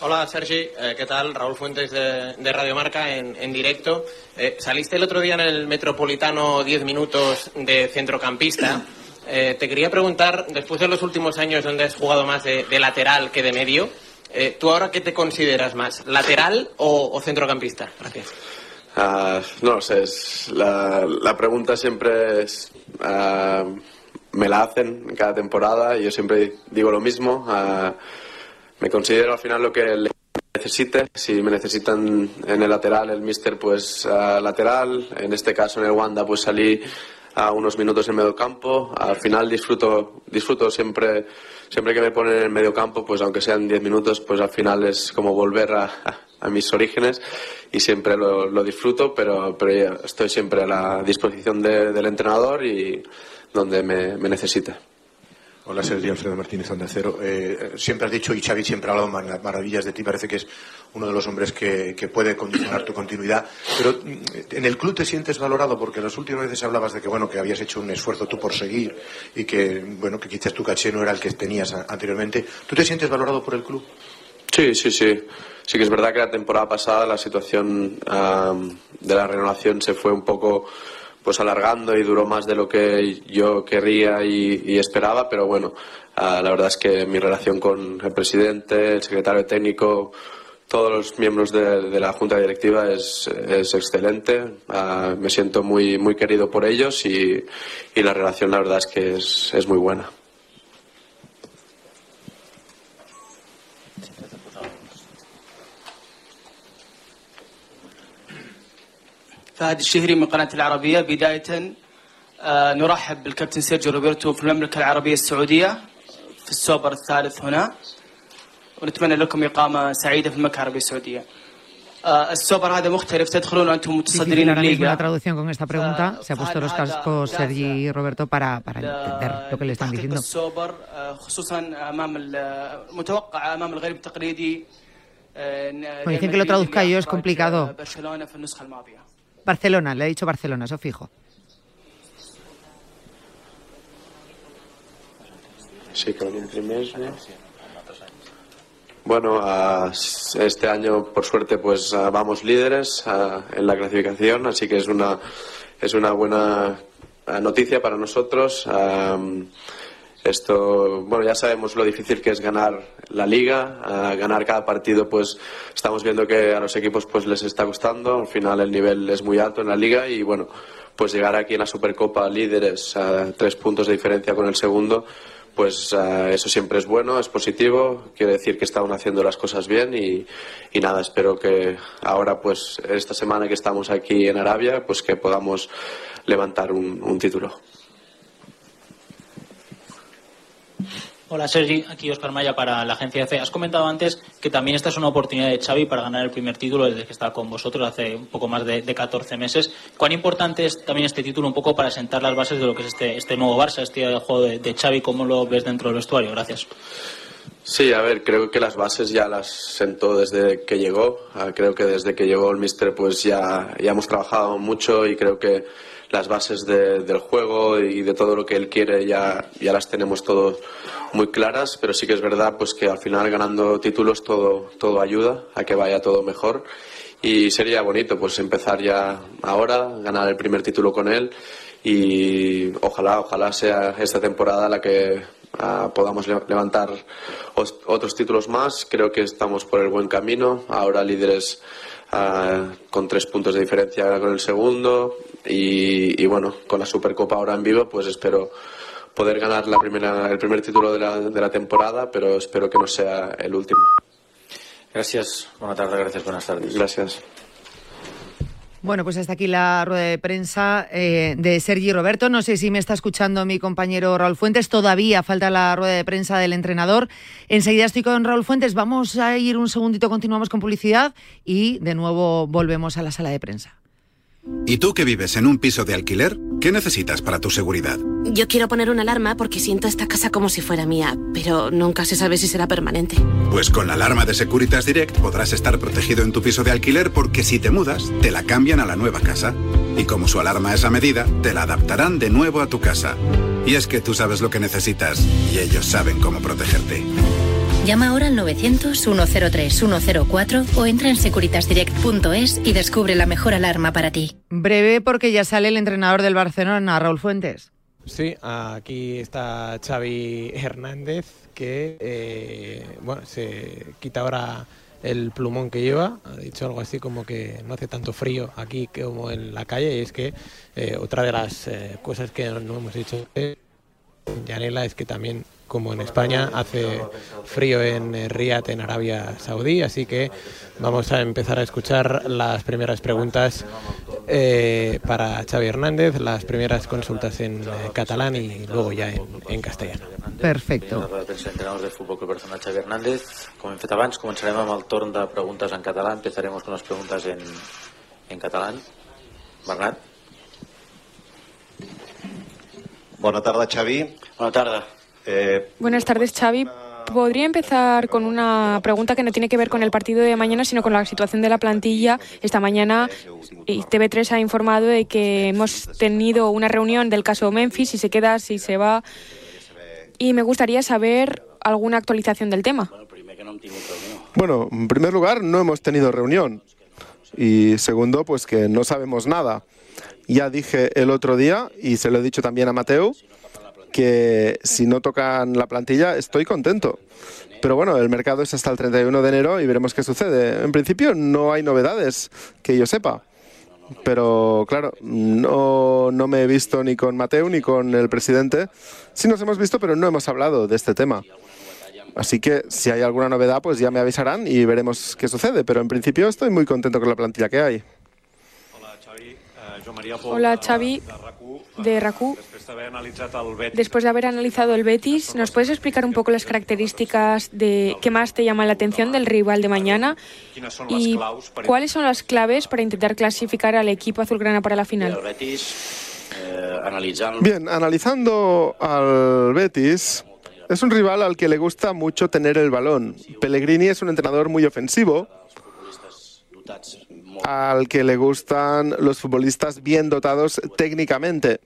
Hola Sergi, eh, ¿qué tal? Raúl Fuentes de, de Radio Marca en, en directo. Eh, saliste el otro día en el Metropolitano 10 minutos de centrocampista. Eh, te quería preguntar, después de los últimos años donde has jugado más de, de lateral que de medio, eh, ¿tú ahora qué te consideras más, lateral o, o centrocampista? Gracias. Uh, no lo sé, es, la, la, pregunta siempre es, uh, me la hacen en cada temporada y yo siempre digo lo mismo. Uh, me considero al final lo que le necesite. Si me necesitan en el lateral, el mister, pues lateral. En este caso, en el Wanda, pues salí a unos minutos en medio campo. Al final disfruto, disfruto siempre, siempre que me ponen en medio campo, pues aunque sean 10 minutos, pues al final es como volver a, mis orígenes y siempre lo, lo disfruto, pero, pero, estoy siempre a la disposición de, del entrenador y donde me, me necesite. Hola, Sergio Alfredo Martínez Onda Cero. Eh, siempre has dicho, y Xavi siempre ha hablado mar maravillas de ti, parece que es uno de los hombres que, puede condicionar tu continuidad. Pero en el club te sientes valorado porque las últimas veces hablabas de que, bueno, que habías hecho un esfuerzo tú por seguir y que, bueno, que quizás tu caché no era el que tenías anteriormente. ¿Tú te sientes valorado por el club? Sí, sí, sí. Sí que es verdad que la temporada pasada la situación de la renovación se fue un poco pues alargando y duró más de lo que yo querría y, esperaba, pero bueno, uh, la verdad es que mi relación con el presidente, el secretario técnico, todos los miembros de, la junta directiva es, es excelente. Uh, me siento muy, muy querido por ellos y, y la relación la verdad es que es, es muy buena. فهد الشهري من قناة العربية بداية نرحب بالكابتن سيرجيو روبرتو في المملكة العربية السعودية في السوبر الثالث هنا ونتمنى لكم إقامة سعيدة في المملكة العربية السعودية السوبر هذا مختلف تدخلون وأنتم متصدرين الليغا. La traducción con esta pregunta se ha puesto los cascos Sergi y Roberto para, para entender lo que le están diciendo. السوبر خصوصا أمام المتوقع أمام الغير التقليدي Bueno, dicen que lo traduzca yo es complicado. Barcelona, le ha dicho Barcelona, eso fijo. Sí, con el primer. Bueno, este año, por suerte, pues vamos líderes en la clasificación, así que es una, es una buena noticia para nosotros. Esto, bueno, ya sabemos lo difícil que es ganar la liga, ganar cada partido, pues estamos viendo que a los equipos pues les está costando. Al final el nivel es muy alto en la liga y bueno, pues llegar aquí en la Supercopa líderes a tres puntos de diferencia con el segundo, pues eso siempre es bueno, es positivo. Quiere decir que están haciendo las cosas bien y, nada, espero que ahora, pues esta semana que estamos aquí en Arabia, pues que podamos levantar un título. Hola Sergi, aquí Oscar Maya para la agencia EFE. Has comentado antes que también esta es una oportunidad de Xavi para ganar el primer título desde que está con vosotros hace un poco más de, de 14 meses. ¿Cuán importante es también este título un poco para sentar las bases de lo que es este, este nuevo Barça, este juego de, de Xavi? ¿Cómo lo ves dentro del vestuario? Gracias. Sí, a ver, creo que las bases ya las sentó desde que llegó. Creo que desde que llegó el Mister pues ya, ya hemos trabajado mucho y creo que las bases de, del juego y de todo lo que él quiere ya, ya las tenemos todos muy claras, pero sí que es verdad pues que al final ganando títulos todo, todo ayuda a que vaya todo mejor y sería bonito pues empezar ya ahora, ganar el primer título con él y ojalá, ojalá sea esta temporada la que ah, podamos levantar otros títulos más. Creo que estamos por el buen camino. Ahora líderes ah, con tres puntos de diferencia con el segundo y, bueno, con la Supercopa ahora en vivo, pues espero poder ganar la primera, el primer título de la, de la temporada, pero espero que no sea el último. Gracias, buenas tardes, gracias, buenas tardes. Gracias. Bueno, pues hasta aquí la rueda de prensa eh, de Sergi Roberto. No sé si me está escuchando mi compañero Raúl Fuentes. Todavía falta la rueda de prensa del entrenador. Enseguida estoy con Raúl Fuentes. Vamos a ir un segundito, continuamos con publicidad y de nuevo volvemos a la sala de prensa. ¿Y tú que vives en un piso de alquiler? ¿Qué necesitas para tu seguridad? Yo quiero poner una alarma porque siento esta casa como si fuera mía, pero nunca se sabe si será permanente. Pues con la alarma de Securitas Direct podrás estar protegido en tu piso de alquiler porque si te mudas, te la cambian a la nueva casa. Y como su alarma es a medida, te la adaptarán de nuevo a tu casa. Y es que tú sabes lo que necesitas y ellos saben cómo protegerte. Llama ahora al 900-103-104 o entra en securitasdirect.es y descubre la mejor alarma para ti. Breve porque ya sale el entrenador del Barcelona, Raúl Fuentes. Sí, aquí está Xavi Hernández que eh, bueno, se quita ahora el plumón que lleva, ha dicho algo así como que no hace tanto frío aquí como en la calle y es que eh, otra de las eh, cosas que no hemos dicho Yanela es que también como en España, hace frío en Riyadh, en Arabia Saudí, así que vamos a empezar a escuchar las primeras preguntas eh, para Xavi Hernández, las primeras consultas en eh, catalán y luego ya en, castellano. Perfecto. Entrenadors de Fútbol Club Barcelona, Xavi Hernández. Como hem fet abans, començarem amb el torn de preguntes en català. Empezaremos con las preguntas en, en catalán. Bernat. Bona tarda, Xavi. Bona tarda. Eh, Buenas tardes, Xavi. Podría empezar con una pregunta que no tiene que ver con el partido de mañana, sino con la situación de la plantilla. Esta mañana TV3 ha informado de que hemos tenido una reunión del caso Memphis, si se queda, si se va. Y me gustaría saber alguna actualización del tema. Bueno, en primer lugar, no hemos tenido reunión. Y segundo, pues que no sabemos nada. Ya dije el otro día, y se lo he dicho también a Mateo, que si no tocan la plantilla estoy contento. Pero bueno, el mercado es hasta el 31 de enero y veremos qué sucede. En principio no hay novedades que yo sepa. Pero claro, no, no me he visto ni con Mateo ni con el presidente. Sí nos hemos visto, pero no hemos hablado de este tema. Así que si hay alguna novedad, pues ya me avisarán y veremos qué sucede. Pero en principio estoy muy contento con la plantilla que hay. Hola Xavi, de RACU. Después de haber analizado el Betis, ¿nos puedes explicar un poco las características de qué más te llama la atención del rival de mañana? ¿Y cuáles son las claves para intentar clasificar al equipo azulgrana para la final? Bien, analizando al Betis, es un rival al que le gusta mucho tener el balón. Pellegrini es un entrenador muy ofensivo al que le gustan los futbolistas bien dotados técnicamente.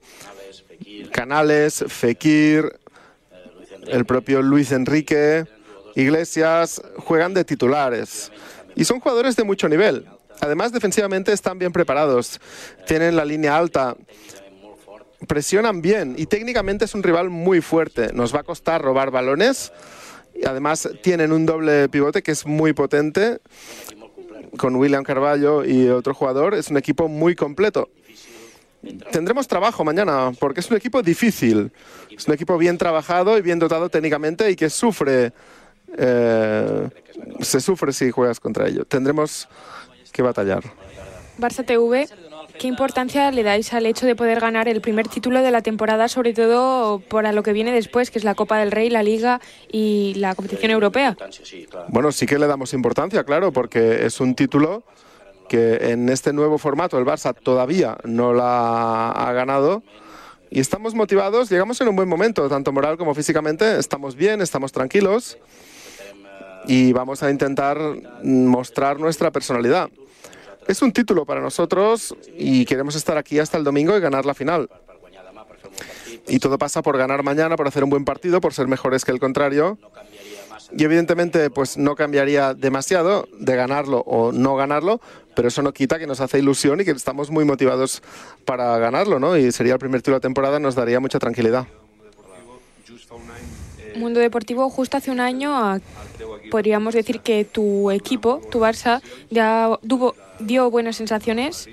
Canales, Fekir, el propio Luis Enrique, Iglesias, juegan de titulares. Y son jugadores de mucho nivel. Además, defensivamente están bien preparados. Tienen la línea alta. Presionan bien y técnicamente es un rival muy fuerte. Nos va a costar robar balones. Y además tienen un doble pivote que es muy potente con William Carballo y otro jugador, es un equipo muy completo. Tendremos trabajo mañana porque es un equipo difícil, es un equipo bien trabajado y bien dotado técnicamente y que sufre, eh, se sufre si juegas contra ello. Tendremos que batallar. Barça TV ¿Qué importancia le dais al hecho de poder ganar el primer título de la temporada, sobre todo para lo que viene después, que es la Copa del Rey, la Liga y la competición europea? Bueno, sí que le damos importancia, claro, porque es un título que en este nuevo formato el Barça todavía no la ha ganado. Y estamos motivados, llegamos en un buen momento, tanto moral como físicamente, estamos bien, estamos tranquilos y vamos a intentar mostrar nuestra personalidad. Es un título para nosotros y queremos estar aquí hasta el domingo y ganar la final. Y todo pasa por ganar mañana, por hacer un buen partido, por ser mejores que el contrario. Y evidentemente, pues no cambiaría demasiado de ganarlo o no ganarlo, pero eso no quita que nos hace ilusión y que estamos muy motivados para ganarlo, ¿no? Y sería el primer título de temporada, nos daría mucha tranquilidad. Mundo Deportivo, justo hace un año podríamos decir que tu equipo, tu Barça, ya dio buenas sensaciones.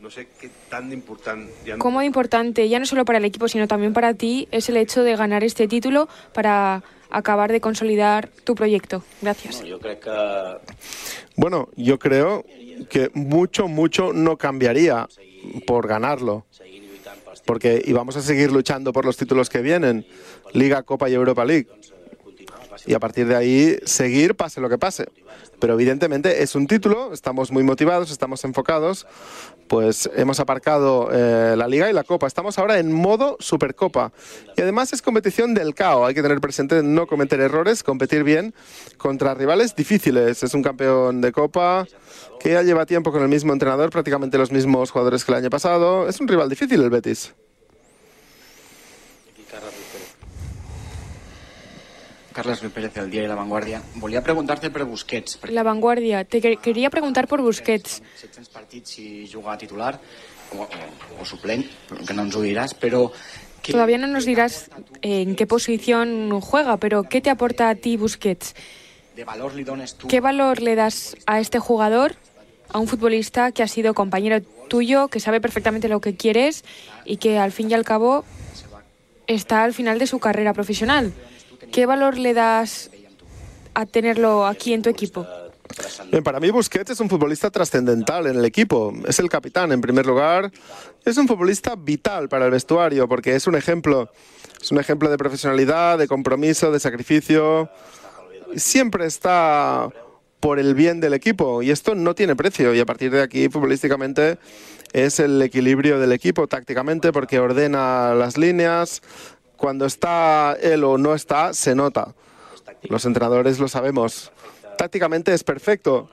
No sé qué tan importante. ¿Cómo de importante, ya no solo para el equipo, sino también para ti, es el hecho de ganar este título para acabar de consolidar tu proyecto? Gracias. Bueno, yo creo que mucho, mucho no cambiaría por ganarlo. Porque íbamos a seguir luchando por los títulos que vienen, Liga, Copa y Europa League y a partir de ahí seguir pase lo que pase. Pero evidentemente es un título, estamos muy motivados, estamos enfocados, pues hemos aparcado eh, la liga y la copa. Estamos ahora en modo Supercopa. Y además es competición del CAO, hay que tener presente no cometer errores, competir bien contra rivales difíciles. Es un campeón de copa que ya lleva tiempo con el mismo entrenador, prácticamente los mismos jugadores que el año pasado. Es un rival difícil el Betis. Carles Ruiz Pérez, del diario La Vanguardia. Volia preguntar-te per Busquets. La Vanguardia. Te quería preguntar por Busquets. 700 partits si juga titular o, o, suplent, que no ens ho diràs, però... Todavía no nos dirás en qué posición juega, pero ¿qué te aporta a ti Busquets? ¿Qué valor le das a este jugador, a un futbolista que ha sido compañero tuyo, que sabe perfectamente lo que quieres y que al fin y al cabo está al final de su carrera profesional? ¿Qué valor le das a tenerlo aquí en tu equipo? Bien, para mí Busquets es un futbolista trascendental en el equipo. Es el capitán en primer lugar. Es un futbolista vital para el vestuario porque es un ejemplo. Es un ejemplo de profesionalidad, de compromiso, de sacrificio. Siempre está por el bien del equipo y esto no tiene precio y a partir de aquí futbolísticamente es el equilibrio del equipo tácticamente porque ordena las líneas, cuando está él o no está, se nota. Los entrenadores lo sabemos. Tácticamente es perfecto.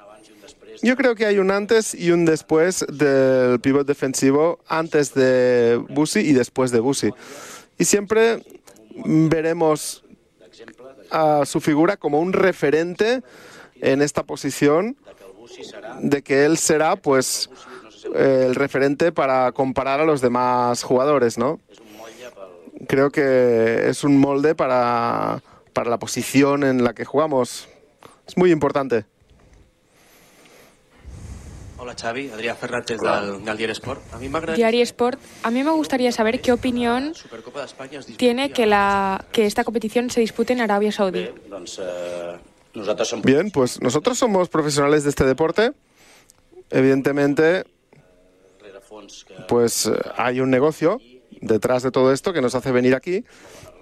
Yo creo que hay un antes y un después del pivot defensivo, antes de Busi y después de Busi. Y siempre veremos a su figura como un referente en esta posición de que él será pues el referente para comparar a los demás jugadores, ¿no? Creo que es un molde para, para la posición en la que jugamos. Es muy importante. Hola Xavi, Adrià Fernández del, del Diari Sport. A mí me Diari Sport. A mí me gustaría saber qué opinión tiene que, la, que esta competición se dispute en Arabia Saudí. Bien, pues nosotros somos profesionales de este deporte. Evidentemente, pues eh, hay un negocio detrás de todo esto que nos hace venir aquí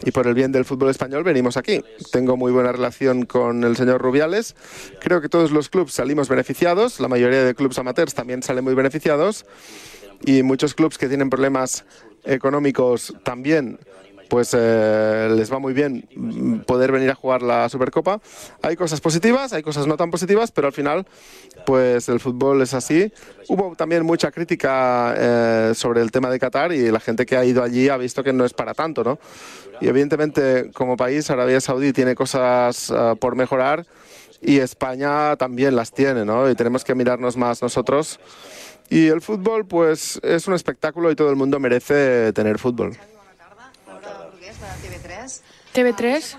y por el bien del fútbol español venimos aquí. Tengo muy buena relación con el señor Rubiales. Creo que todos los clubes salimos beneficiados, la mayoría de clubes amateurs también salen muy beneficiados y muchos clubes que tienen problemas económicos también pues eh, les va muy bien poder venir a jugar la Supercopa. Hay cosas positivas, hay cosas no tan positivas, pero al final, pues el fútbol es así. Hubo también mucha crítica eh, sobre el tema de Qatar y la gente que ha ido allí ha visto que no es para tanto, ¿no? Y evidentemente, como país, Arabia Saudí tiene cosas eh, por mejorar y España también las tiene, ¿no? Y tenemos que mirarnos más nosotros. Y el fútbol, pues, es un espectáculo y todo el mundo merece tener fútbol. TV3.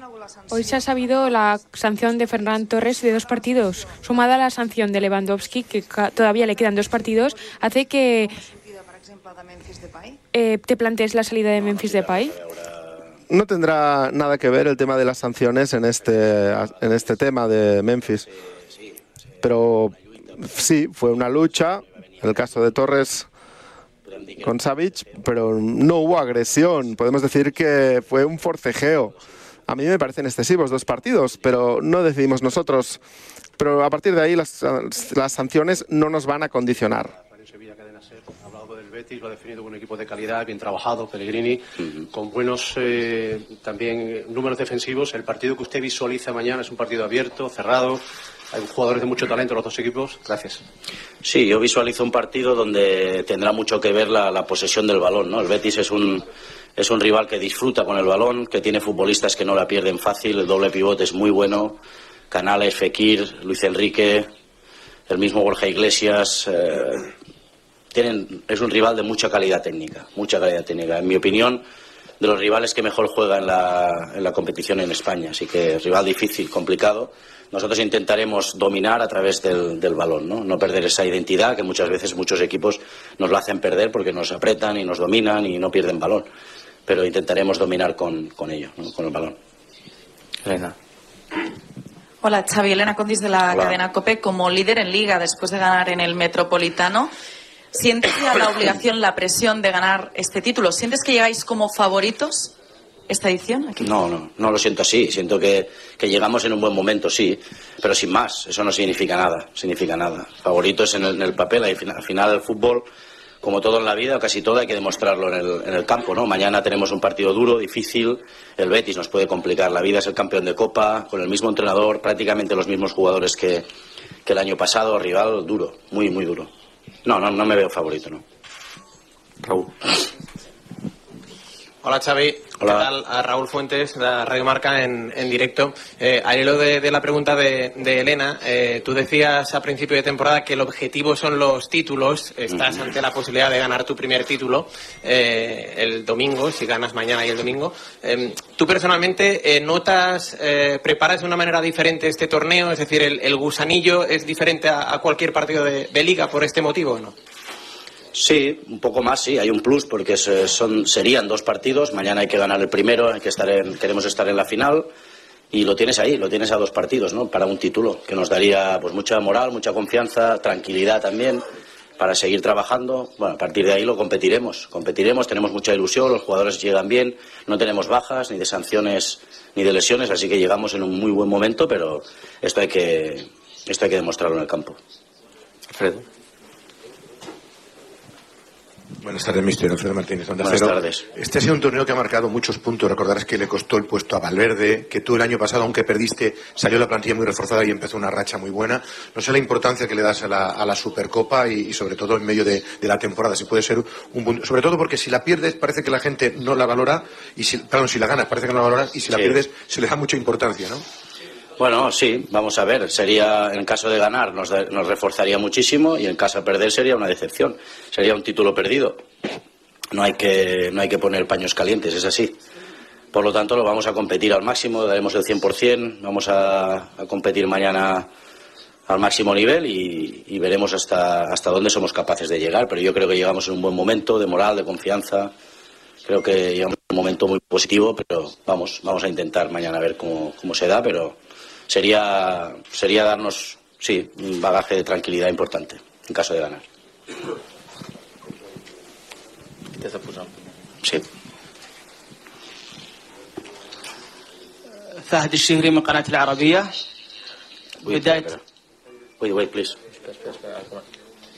Hoy se ha sabido la sanción de Fernán Torres de dos partidos, sumada a la sanción de Lewandowski, que todavía le quedan dos partidos, hace que eh, te plantees la salida de Memphis Depay. No tendrá nada que ver el tema de las sanciones en este, en este tema de Memphis. Pero sí, fue una lucha. En el caso de Torres con Savic, pero no hubo agresión. Podemos decir que fue un forcejeo. A mí me parecen excesivos dos partidos, pero no decidimos nosotros. Pero a partir de ahí las, las sanciones no nos van a condicionar. Betis lo ha definido como un equipo de calidad, bien trabajado, Pellegrini, con buenos eh, también números defensivos. El partido que usted visualiza mañana es un partido abierto, cerrado, hay jugadores de mucho talento los dos equipos. Gracias. Sí, yo visualizo un partido donde tendrá mucho que ver la, posesión del balón. ¿no? El Betis es un, es un rival que disfruta con el balón, que tiene futbolistas que no la pierden fácil. El doble pivote es muy bueno. Canales, Fekir, Luis Enrique, el mismo Borja Iglesias. eh, tienen, es un rival de mucha calidad técnica, mucha calidad técnica. En mi opinión, de los rivales que mejor juega en la, en la competición en España. Así que rival difícil, complicado. Nosotros intentaremos dominar a través del, del balón, ¿no? no perder esa identidad que muchas veces muchos equipos nos lo hacen perder porque nos apretan y nos dominan y no pierden balón. Pero intentaremos dominar con, con ello, ¿no? con el balón. Elena. Hola, Xavi Elena Condis de la Hola. cadena COPE. Como líder en Liga, después de ganar en el Metropolitano, ¿sientes ya la obligación, la presión de ganar este título? ¿Sientes que llegáis como favoritos esta edición? Aquí? No, no, no lo siento así. Siento que, que llegamos en un buen momento, sí, pero sin más. Eso no significa nada, significa nada. Favorito es en el, en el papel, al final, al final el fútbol, como todo en la vida, o casi todo, hay que demostrarlo en el, en el campo, ¿no? Mañana tenemos un partido duro, difícil. El Betis nos puede complicar la vida, es el campeón de Copa, con el mismo entrenador, prácticamente los mismos jugadores que, que el año pasado, rival duro, muy, muy duro. No, no, no me veo favorito, ¿no. Raúl. Hola Xavi, Hola. ¿qué tal? A Raúl Fuentes, de la Radio Marca en, en directo. Eh, al hilo de, de la pregunta de, de Elena, eh, tú decías a principio de temporada que el objetivo son los títulos. Estás ante la posibilidad de ganar tu primer título eh, el domingo, si ganas mañana y el domingo. Eh, ¿Tú personalmente eh, notas, eh, preparas de una manera diferente este torneo? Es decir, ¿el, el gusanillo es diferente a, a cualquier partido de, de liga por este motivo o no? Sí, un poco más, sí, hay un plus porque son, serían dos partidos. Mañana hay que ganar el primero, hay que estar en- queremos estar en la final y lo tienes ahí, lo tienes a dos partidos, ¿no? Para un título que nos daría pues mucha moral, mucha confianza, tranquilidad también para seguir trabajando. Bueno, a partir de ahí lo competiremos, competiremos, tenemos mucha ilusión, los jugadores llegan bien, no tenemos bajas ni de sanciones ni de lesiones, así que llegamos en un muy buen momento, pero esto hay que esto hay que demostrarlo en el campo. Alfredo. Buenas tardes, mister Alfredo Martínez. Onda Buenas Cero. tardes. Este ha sido un torneo que ha marcado muchos puntos. Recordarás que le costó el puesto a Valverde, que tú el año pasado, aunque perdiste, salió la plantilla muy reforzada y empezó una racha muy buena. No sé la importancia que le das a la, a la Supercopa y, y sobre todo en medio de, de la temporada. Si puede ser un punto. Sobre todo porque si la pierdes, parece que la gente no la valora. Y si, perdón, si la ganas, parece que no la valora. Y si la Sí. pierdes, se le da mucha importancia, ¿no? Bueno, sí, vamos a ver. Sería, en caso de ganar, nos, nos reforzaría muchísimo y en caso de perder sería una decepción. Sería un título perdido. No hay que, no hay que poner paños calientes, es así. Por lo tanto, lo vamos a competir al máximo, daremos el 100%, vamos a, competir mañana al máximo nivel y, y veremos hasta, hasta dónde somos capaces de llegar. Pero yo creo que llegamos en un buen momento de moral, de confianza. Creo que llegamos en un momento muy positivo, pero vamos, vamos a intentar mañana a ver cómo, cómo se da, pero sería, sería darnos, sí, un bagaje de tranquilidad importante en caso de ganar. Des de posar. Sí. فهد الشهري من قناة العربية بداية Wait, wait, please. Espera, espera, espera.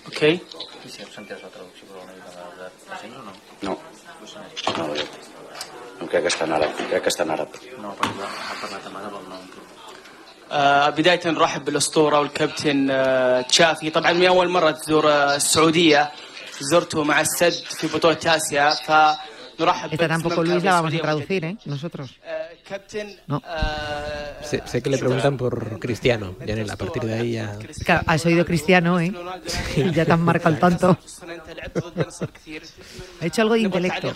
اوكي I si hem sentit la traducció per una mica de... de... Sí, no? No. No, jo- no crec que està en àrab. Crec que està en àrab. No, perquè ha parlat amb Àrab, no. آه، بداية نرحب بالأسطورة والكابتن آه، تشافي طبعا من أول مرة تزور آه، السعودية زرته مع السد في بطولة آسيا فنرحب Esta tampoco, باسمك Luis, la vamos a بالسعودية traducir, ¿eh? Nosotros. كابتن No. Sé, sé que le preguntan por Cristiano, Yanel, a partir de ahí ya... Claro, has oído cristiano, ¿eh? Y ya te han marcado el tanto. أنت لعبت ضد نصر كثير Ha hecho algo de نبغى intelecto.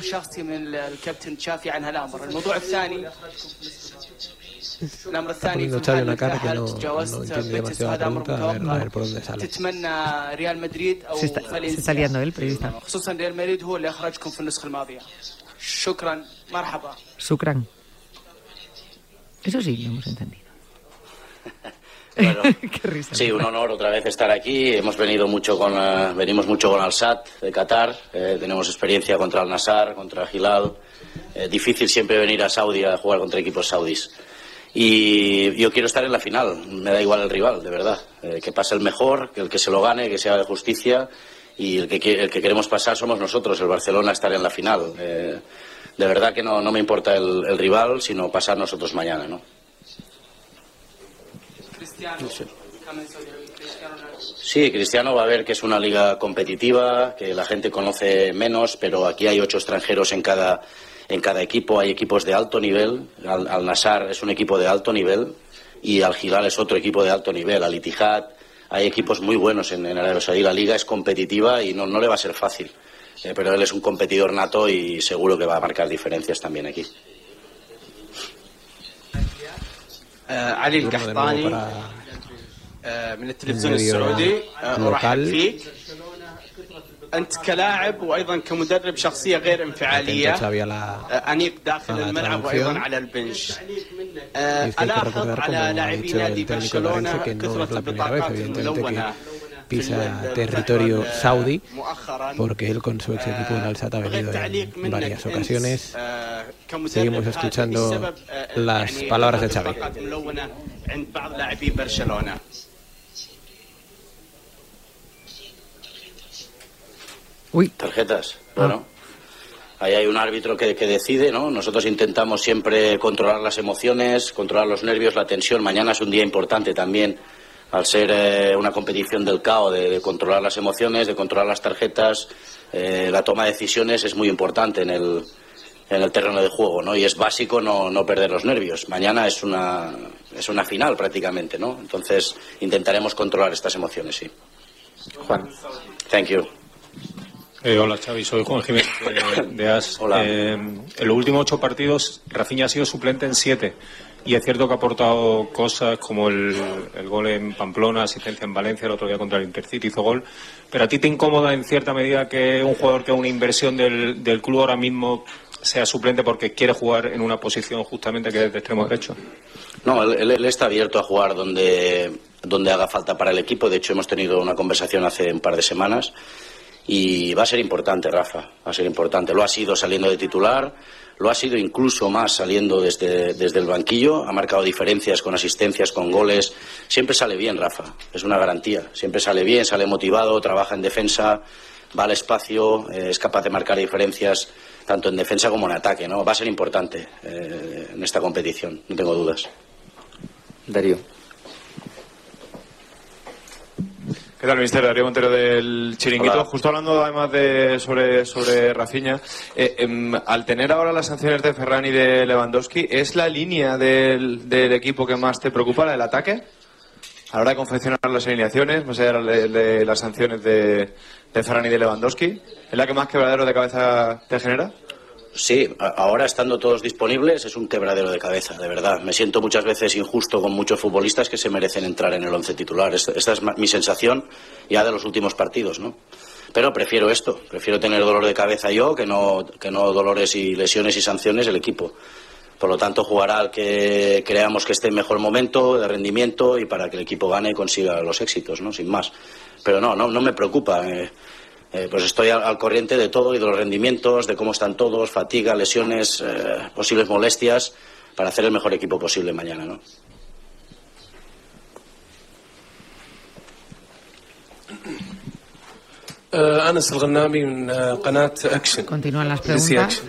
Está poniendo Xavi una cara que no, no entiende demasiado la pregunta, a ver, a ver por dónde sale. Se está, se está liando el periodista. Shukran. Eso sí, lo hemos entendido. Bueno, Qué risa. Sí, un honor otra vez estar aquí. Hemos venido mucho con, uh, venimos mucho con Al-Sat de Qatar. Eh, tenemos experiencia contra Al-Nassar, contra Hilal. Eh, difícil siempre venir a Saudi a jugar contra equipos saudis y yo quiero estar en la final, me da igual el rival, de verdad, eh, que pase el mejor, que el que se lo gane, que sea de justicia y el que, el que queremos pasar somos nosotros, el Barcelona, estar en la final. Eh, de verdad que no, no me importa el, rival, sino pasar nosotros mañana, ¿no? Cristiano. Sí, Cristiano va a ver que es una liga competitiva, que la gente conoce menos, pero aquí hay ocho extranjeros en cada en cada equipo hay equipos de alto nivel. Al, al Nassar es un equipo de alto nivel y Al Gilal es otro equipo de alto nivel. Al Itihad hay equipos muy buenos en, en Arabia Saudí. La liga es competitiva y no, no le va a ser fácil. Eh, pero él es un competidor nato y seguro que va a marcar diferencias también aquí. Uh, Ali Al-Kahtani, uh, local, فيك انت كلاعب وايضا كمدرب شخصيه غير انفعاليه Atento Xavi a la- آه، انيق داخل a la الملعب traducción. وايضا على البنش آه، Y es que hay que الاحظ recordar, على como ha لاعبي dicho نادي el técnico de برشلونه Valencia, que no كثره es la primera vez, البطاقات evidentemente, الملونه que pisa territorio saudí, porque él con su ex equipo en Al-Sadd ha venido تعليق en منك varias أنت، ocasiones. آه، كمدرب Seguimos هذا escuchando السبب، آه، las يعني palabras de هناك Xavi. Uy. Tarjetas, bueno. Ahí hay un árbitro que, que decide, ¿no? Nosotros intentamos siempre controlar las emociones, controlar los nervios, la tensión. Mañana es un día importante también, al ser eh, una competición del CAO, de, de controlar las emociones, de controlar las tarjetas. Eh, la toma de decisiones es muy importante en el, en el terreno de juego, ¿no? Y es básico no, no perder los nervios. Mañana es una, es una final prácticamente, ¿no? Entonces intentaremos controlar estas emociones, sí. Juan. Thank you. Eh, hola Xavi, soy Juan Jiménez de, de AS. Hola. Eh, en los últimos ocho partidos, Rafinha ha sido suplente en siete. Y es cierto que ha aportado cosas como el, el gol en Pamplona, asistencia en Valencia, el otro día contra el Intercity hizo gol. Pero a ti te incomoda en cierta medida que un jugador que es una inversión del, del club ahora mismo sea suplente porque quiere jugar en una posición justamente que es de extremo derecho. No, él, él- él está abierto a jugar donde, donde haga falta para el equipo. De hecho, hemos tenido una conversación hace un par de semanas y va a ser importante, Rafa. Va a ser importante. Lo ha sido saliendo de titular, lo ha sido incluso más saliendo desde, desde el banquillo. Ha marcado diferencias con asistencias, con goles. Siempre sale bien, Rafa. Es una garantía. Siempre sale bien, sale motivado, trabaja en defensa, va al espacio, eh, es capaz de marcar diferencias tanto en defensa como en ataque. ¿no? Va a ser importante eh, en esta competición, no tengo dudas. Darío. ¿Qué tal, mister? Darío Montero del Chiringuito. Hola. Justo hablando además de sobre, sobre Rafinha, eh, em, al tener ahora las sanciones de Ferran y de Lewandowski, ¿es la línea del, del equipo que más te preocupa, la del ataque? A la hora de confeccionar las alineaciones, más allá de, de las sanciones de, de Ferran y de Lewandowski, ¿es la que más quebradero de cabeza te genera? Sí, ahora estando todos disponibles es un quebradero de cabeza, de verdad. Me siento muchas veces injusto con muchos futbolistas que se merecen entrar en el once titular. Es- Esta es mi sensación ya de los últimos partidos, ¿no? Pero prefiero esto, prefiero tener dolor de cabeza yo que no, que no dolores y lesiones y sanciones el equipo. Por lo tanto, jugará al que creamos que esté en mejor momento de rendimiento y para que el equipo gane y consiga los éxitos, ¿no? Sin más. Pero no, no, no me preocupa. eh, eh, pues estoy al, al corriente de todo y de los rendimientos, de cómo están todos, fatiga, lesiones, eh, posibles molestias, para hacer el mejor equipo posible mañana, ¿no? آه، انس الغنامي من آه، قناه اكشن Continúan las BBC preguntas. أكشن.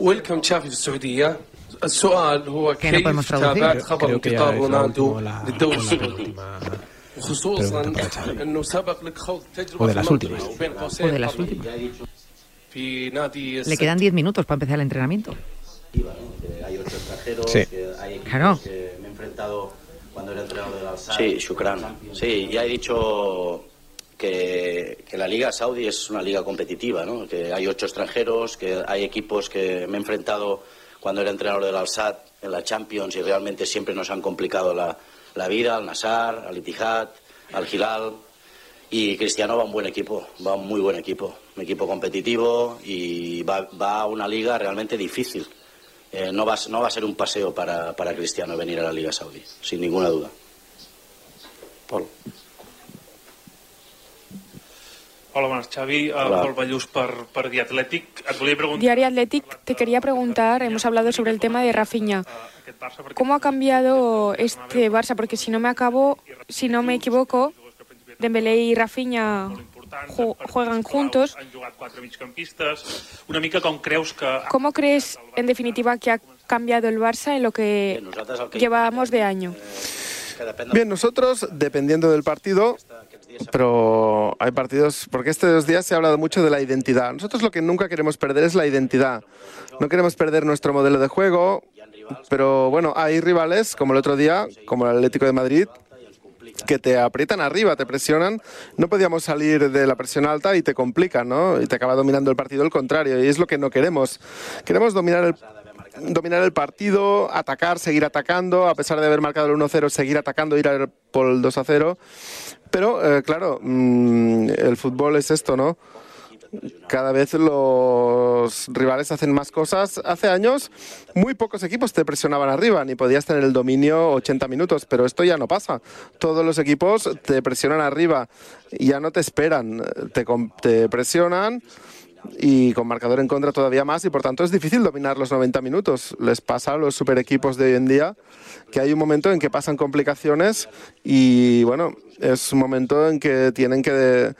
ويلكم تشافي في السعوديه السؤال هو Que no كيف podemos traducir. تابعت خبر Creo que ya انتقال es la رونالدو última, la- للدوري la السعودي o de las últimas. O de las últimas. Le quedan 10 minutos para empezar el entrenamiento. Hay ocho extranjeros, sí. claro. me he enfrentado cuando era entrenador de la Sí, Shukran. Sí, ya he dicho que, que, la Liga Saudi es una liga competitiva, ¿no? que hay ocho extranjeros, que hay equipos que me he enfrentado cuando era entrenador del Al-Sad en la Champions y realmente siempre nos han complicado la, la vida, al Nasar, al Itihad, al Hilal. Y Cristiano va un buen equipo, va un muy buen equipo, un equipo competitivo y va, a una liga realmente difícil. Eh, no, va, a- no va a ser un paseo para, para Cristiano venir a la Liga Saudí, sin ninguna duda. Paul. Hola, buenas, Xavi. Uh, Hola. Pol Ballús per, per The Athletic. Et volia preguntar Diario Athletic, te quería preguntar, hemos hablado sobre el tema de Rafinha. ¿Cómo ha cambiado este Barça? Porque si no me acabo, si no me equivoco, Dembélé y Rafinha ju- juegan juntos. han jugat quatre migcampistes. Una mica com creus que... ¿Cómo crees, en definitiva, que ha cambiado el Barça en lo que llevamos de año? Bien, nosotros, dependiendo del partido, pero hay partidos, porque estos días se ha hablado mucho de la identidad. Nosotros lo que nunca queremos perder es la identidad. No queremos perder nuestro modelo de juego, pero bueno, hay rivales, como el otro día, como el Atlético de Madrid, que te aprietan arriba, te presionan, no podíamos salir de la presión alta y te complican, ¿no? Y te acaba dominando el partido el contrario, y es lo que no queremos. Queremos dominar el dominar el partido, atacar, seguir atacando, a pesar de haber marcado el 1-0, seguir atacando, ir por el 2-0. Pero, eh, claro, mm, el fútbol es esto, ¿no? cada vez los rivales hacen más cosas. Hace años muy pocos equipos te presionaban arriba, ni podías tener el dominio 80 minutos, pero esto ya no pasa. Todos los equipos te presionan arriba, ya no te esperan, te, te presionan y con marcador en contra todavía más y por tanto es difícil dominar los 90 minutos. Les pasa a los super equipos de hoy en día que hay un momento en que pasan complicaciones y bueno, es un momento en que tienen que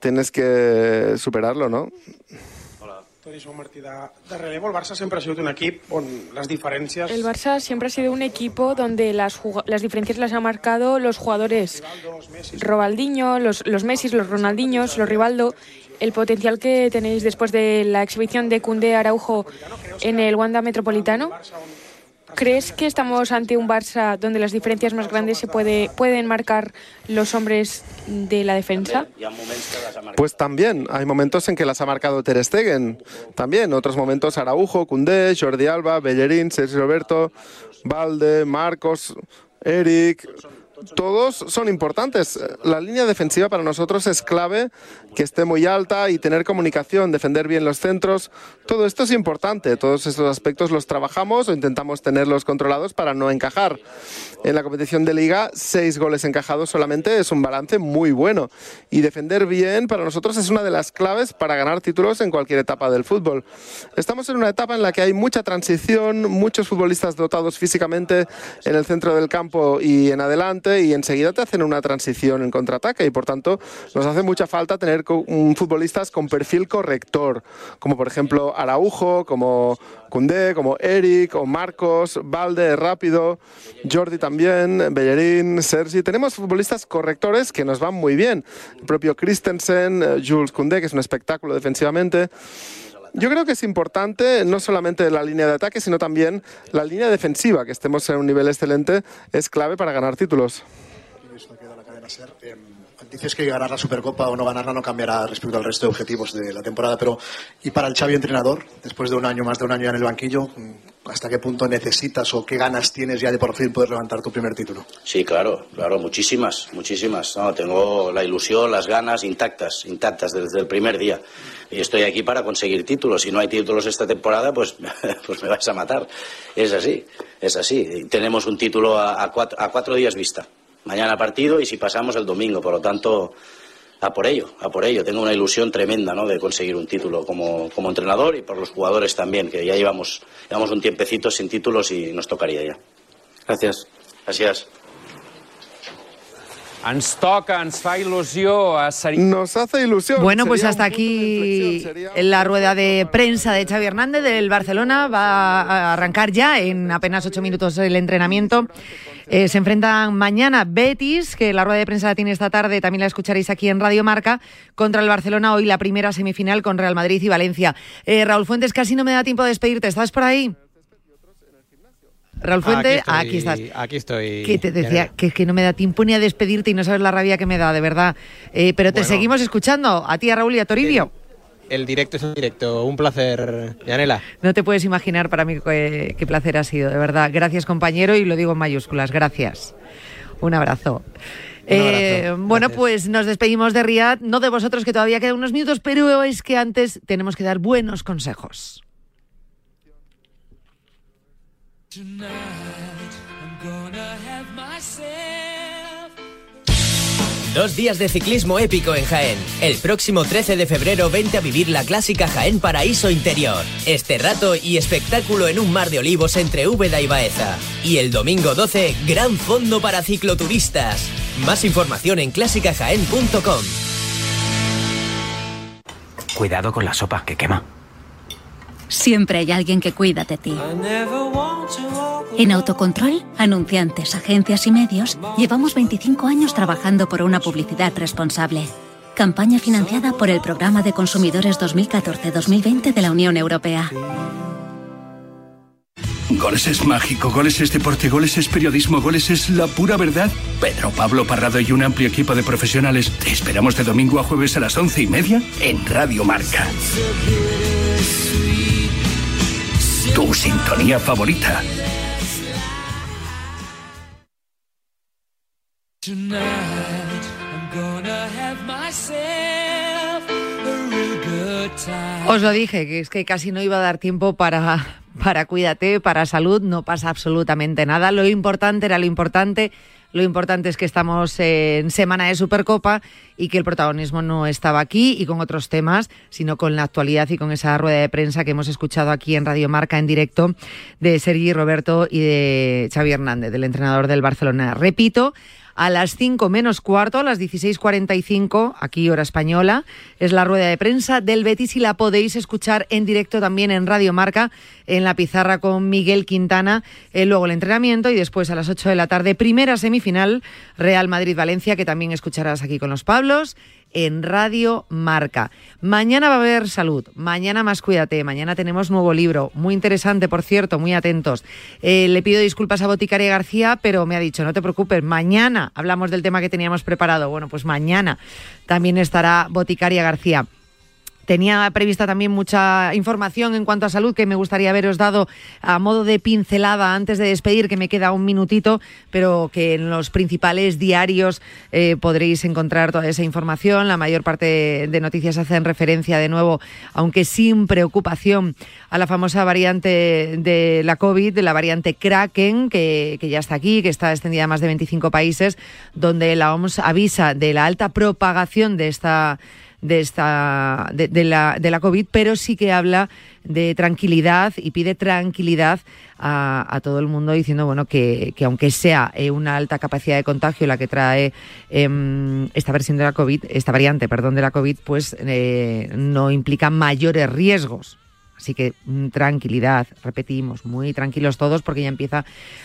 tienes que superarlo, ¿no? Martí, de, de relevo, el Barça siempre ha sido un equipo con las diferencias... El Barça siempre ha sido un equipo donde las, las diferencias las han marcado los jugadores Robaldinho, los, los Messi, los Ronaldinhos, los Rivaldo. El potencial que tenéis después de la exhibición de Cundé Araujo en el Wanda Metropolitano. ¿Crees que estamos ante un Barça donde las diferencias más grandes se puede, pueden marcar los hombres de la defensa? Pues también, hay momentos en que las ha marcado Ter Stegen, también, otros momentos Araujo, Cundé, Jordi Alba, Bellerín, Sergio Roberto, Valde, Marcos, Eric, todos son importantes. La línea defensiva para nosotros es clave que esté muy alta y tener comunicación, defender bien los centros. Todo esto es importante. Todos estos aspectos los trabajamos o intentamos tenerlos controlados para no encajar. En la competición de liga, seis goles encajados solamente es un balance muy bueno. Y defender bien para nosotros es una de las claves para ganar títulos en cualquier etapa del fútbol. Estamos en una etapa en la que hay mucha transición, muchos futbolistas dotados físicamente en el centro del campo y en adelante y enseguida te hacen una transición en contraataque y por tanto nos hace mucha falta tener futbolistas con perfil corrector, como por ejemplo Araujo, como Cundé, como Eric o Marcos, Valde, Rápido, Jordi también, Bellerín, Sergi. Tenemos futbolistas correctores que nos van muy bien. El propio Christensen, eh, Jules Cundé, que es un espectáculo defensivamente. Yo creo que es importante no solamente la línea de ataque, sino también la línea defensiva, que estemos en un nivel excelente, es clave para ganar títulos. Dices que ganar la Supercopa o no ganarla no cambiará respecto al resto de objetivos de la temporada, pero ¿y para el Xavi entrenador, después de un año, más de un año ya en el banquillo, hasta qué punto necesitas o qué ganas tienes ya de por fin poder levantar tu primer título? Sí, claro, claro, muchísimas, muchísimas. No, tengo la ilusión, las ganas intactas, intactas desde el primer día. Y estoy aquí para conseguir títulos. Si no hay títulos esta temporada, pues, pues me vais a matar. Es así, es así. Tenemos un título a, cuatro, a cuatro días vista mañana partido y si pasamos el domingo. Por lo tanto, a por ello, a por ello. Tengo una ilusión tremenda ¿no? de conseguir un título como, como entrenador y por los jugadores también, que ya llevamos, llevamos un tiempecito sin títulos y nos tocaría ya. Gracias. Gracias. Nos hace ilusión. Bueno, pues hasta aquí en la rueda de prensa de Xavi Hernández del Barcelona. Va a arrancar ya en apenas ocho minutos el entrenamiento. Eh, se enfrentan mañana Betis, que la rueda de prensa la tiene esta tarde, también la escucharéis aquí en Radio Marca, contra el Barcelona, hoy la primera semifinal con Real Madrid y Valencia. Eh, Raúl Fuentes, casi no me da tiempo de despedirte, ¿estás por ahí? Raúl Fuentes, aquí, estás. Aquí estoy. Que te decía que, que, no me da tiempo ni a despedirte y no sabes la rabia que me da, de verdad. Eh, pero te seguimos escuchando, a ti, a Raúl y a Toribio. El directo es un directo. Un placer, Yanela. No te puedes imaginar para mí qué, placer ha sido, de verdad. Gracias, compañero, y lo digo en mayúsculas. Gracias. Un abrazo. Eh, bueno, pues nos despedimos de Riyad, no de vosotros que todavía quedan unos minutos, pero es que antes tenemos que dar buenos consejos. Dos días de ciclismo épico en Jaén. El próximo 13 de febrero vente a vivir la clásica Jaén Paraíso Interior. Este rato y espectáculo en un mar de olivos entre Úbeda y Baeza. Y el domingo 12, gran fondo para cicloturistas. Más información en clásicajaén.com. Cuidado con la sopa que quema. Siempre hay alguien que cuida de ti. En Autocontrol, anunciantes, agencias y medios, llevamos 25 años trabajando por una publicidad responsable. Campaña financiada por el Programa de Consumidores 2014-2020 de la Unión Europea. Goles es mágico, goles es deporte, goles es periodismo, goles es la pura verdad. Pedro Pablo Parrado y un amplio equipo de profesionales te esperamos de domingo a jueves a las once y media en Radio Marca. Tu sintonía favorita. Os lo dije, que es que casi no iba a dar tiempo para, para cuídate, para salud, no pasa absolutamente nada. Lo importante era lo importante. Lo importante es que estamos en semana de Supercopa y que el protagonismo no estaba aquí y con otros temas, sino con la actualidad y con esa rueda de prensa que hemos escuchado aquí en Radio Marca en directo de Sergi Roberto y de Xavi Hernández, del entrenador del Barcelona. Repito, a las 5 menos cuarto, a las 16.45, aquí hora española, es la rueda de prensa del Betis y la podéis escuchar en directo también en Radio Marca, en la pizarra con Miguel Quintana, eh, luego el entrenamiento y después a las 8 de la tarde, primera semifinal, Real Madrid-Valencia, que también escucharás aquí con los Pablos en Radio Marca. Mañana va a haber salud, mañana más cuídate, mañana tenemos nuevo libro, muy interesante, por cierto, muy atentos. Eh, le pido disculpas a Boticaria García, pero me ha dicho, no te preocupes, mañana hablamos del tema que teníamos preparado. Bueno, pues mañana también estará Boticaria García. Tenía prevista también mucha información en cuanto a salud que me gustaría haberos dado a modo de pincelada antes de despedir, que me queda un minutito, pero que en los principales diarios eh, podréis encontrar toda esa información. La mayor parte de noticias hacen referencia de nuevo, aunque sin preocupación, a la famosa variante de la COVID, de la variante Kraken, que, que ya está aquí, que está extendida a más de 25 países, donde la OMS avisa de la alta propagación de esta de esta de, la, de la COVID, pero sí que habla de tranquilidad y pide tranquilidad a, a todo el mundo diciendo bueno que, que aunque sea eh, una alta capacidad de contagio la que trae eh, esta versión de la COVID, esta variante, perdón, de la COVID, pues eh, no implica mayores riesgos. Así que mm, tranquilidad, repetimos, muy tranquilos todos porque ya empieza,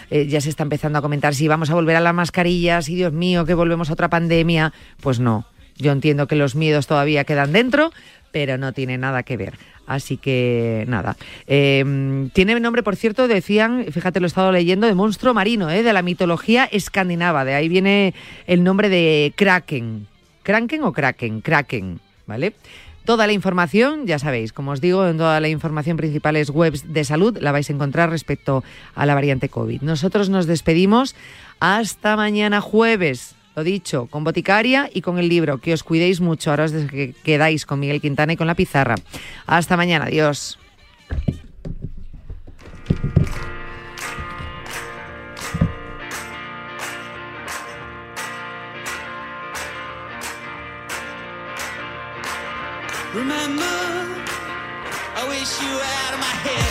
eh, ya se está empezando a comentar si vamos a volver a las mascarillas, y Dios mío, que volvemos a otra pandemia. Pues no, yo entiendo que los miedos todavía quedan dentro, pero no tiene nada que ver. Así que nada. Eh, tiene nombre, por cierto, decían, fíjate, lo he estado leyendo, de monstruo marino, ¿eh? de la mitología escandinava. De ahí viene el nombre de Kraken. ¿Kraken o Kraken? Kraken, ¿vale? Toda la información, ya sabéis, como os digo, en toda la información principales webs de salud la vais a encontrar respecto a la variante COVID. Nosotros nos despedimos hasta mañana jueves. Lo dicho, con Boticaria y con el libro. Que os cuidéis mucho. Ahora os que quedáis con Miguel Quintana y con la pizarra. Hasta mañana. Adiós. Remember, I wish you my head.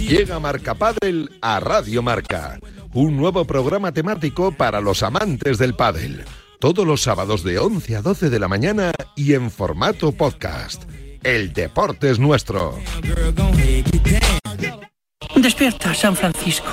Llega Marca Padel a Radio Marca, un nuevo programa temático para los amantes del pádel. Todos los sábados de 11 a 12 de la mañana y en formato podcast. El deporte es nuestro. Despierta, San Francisco.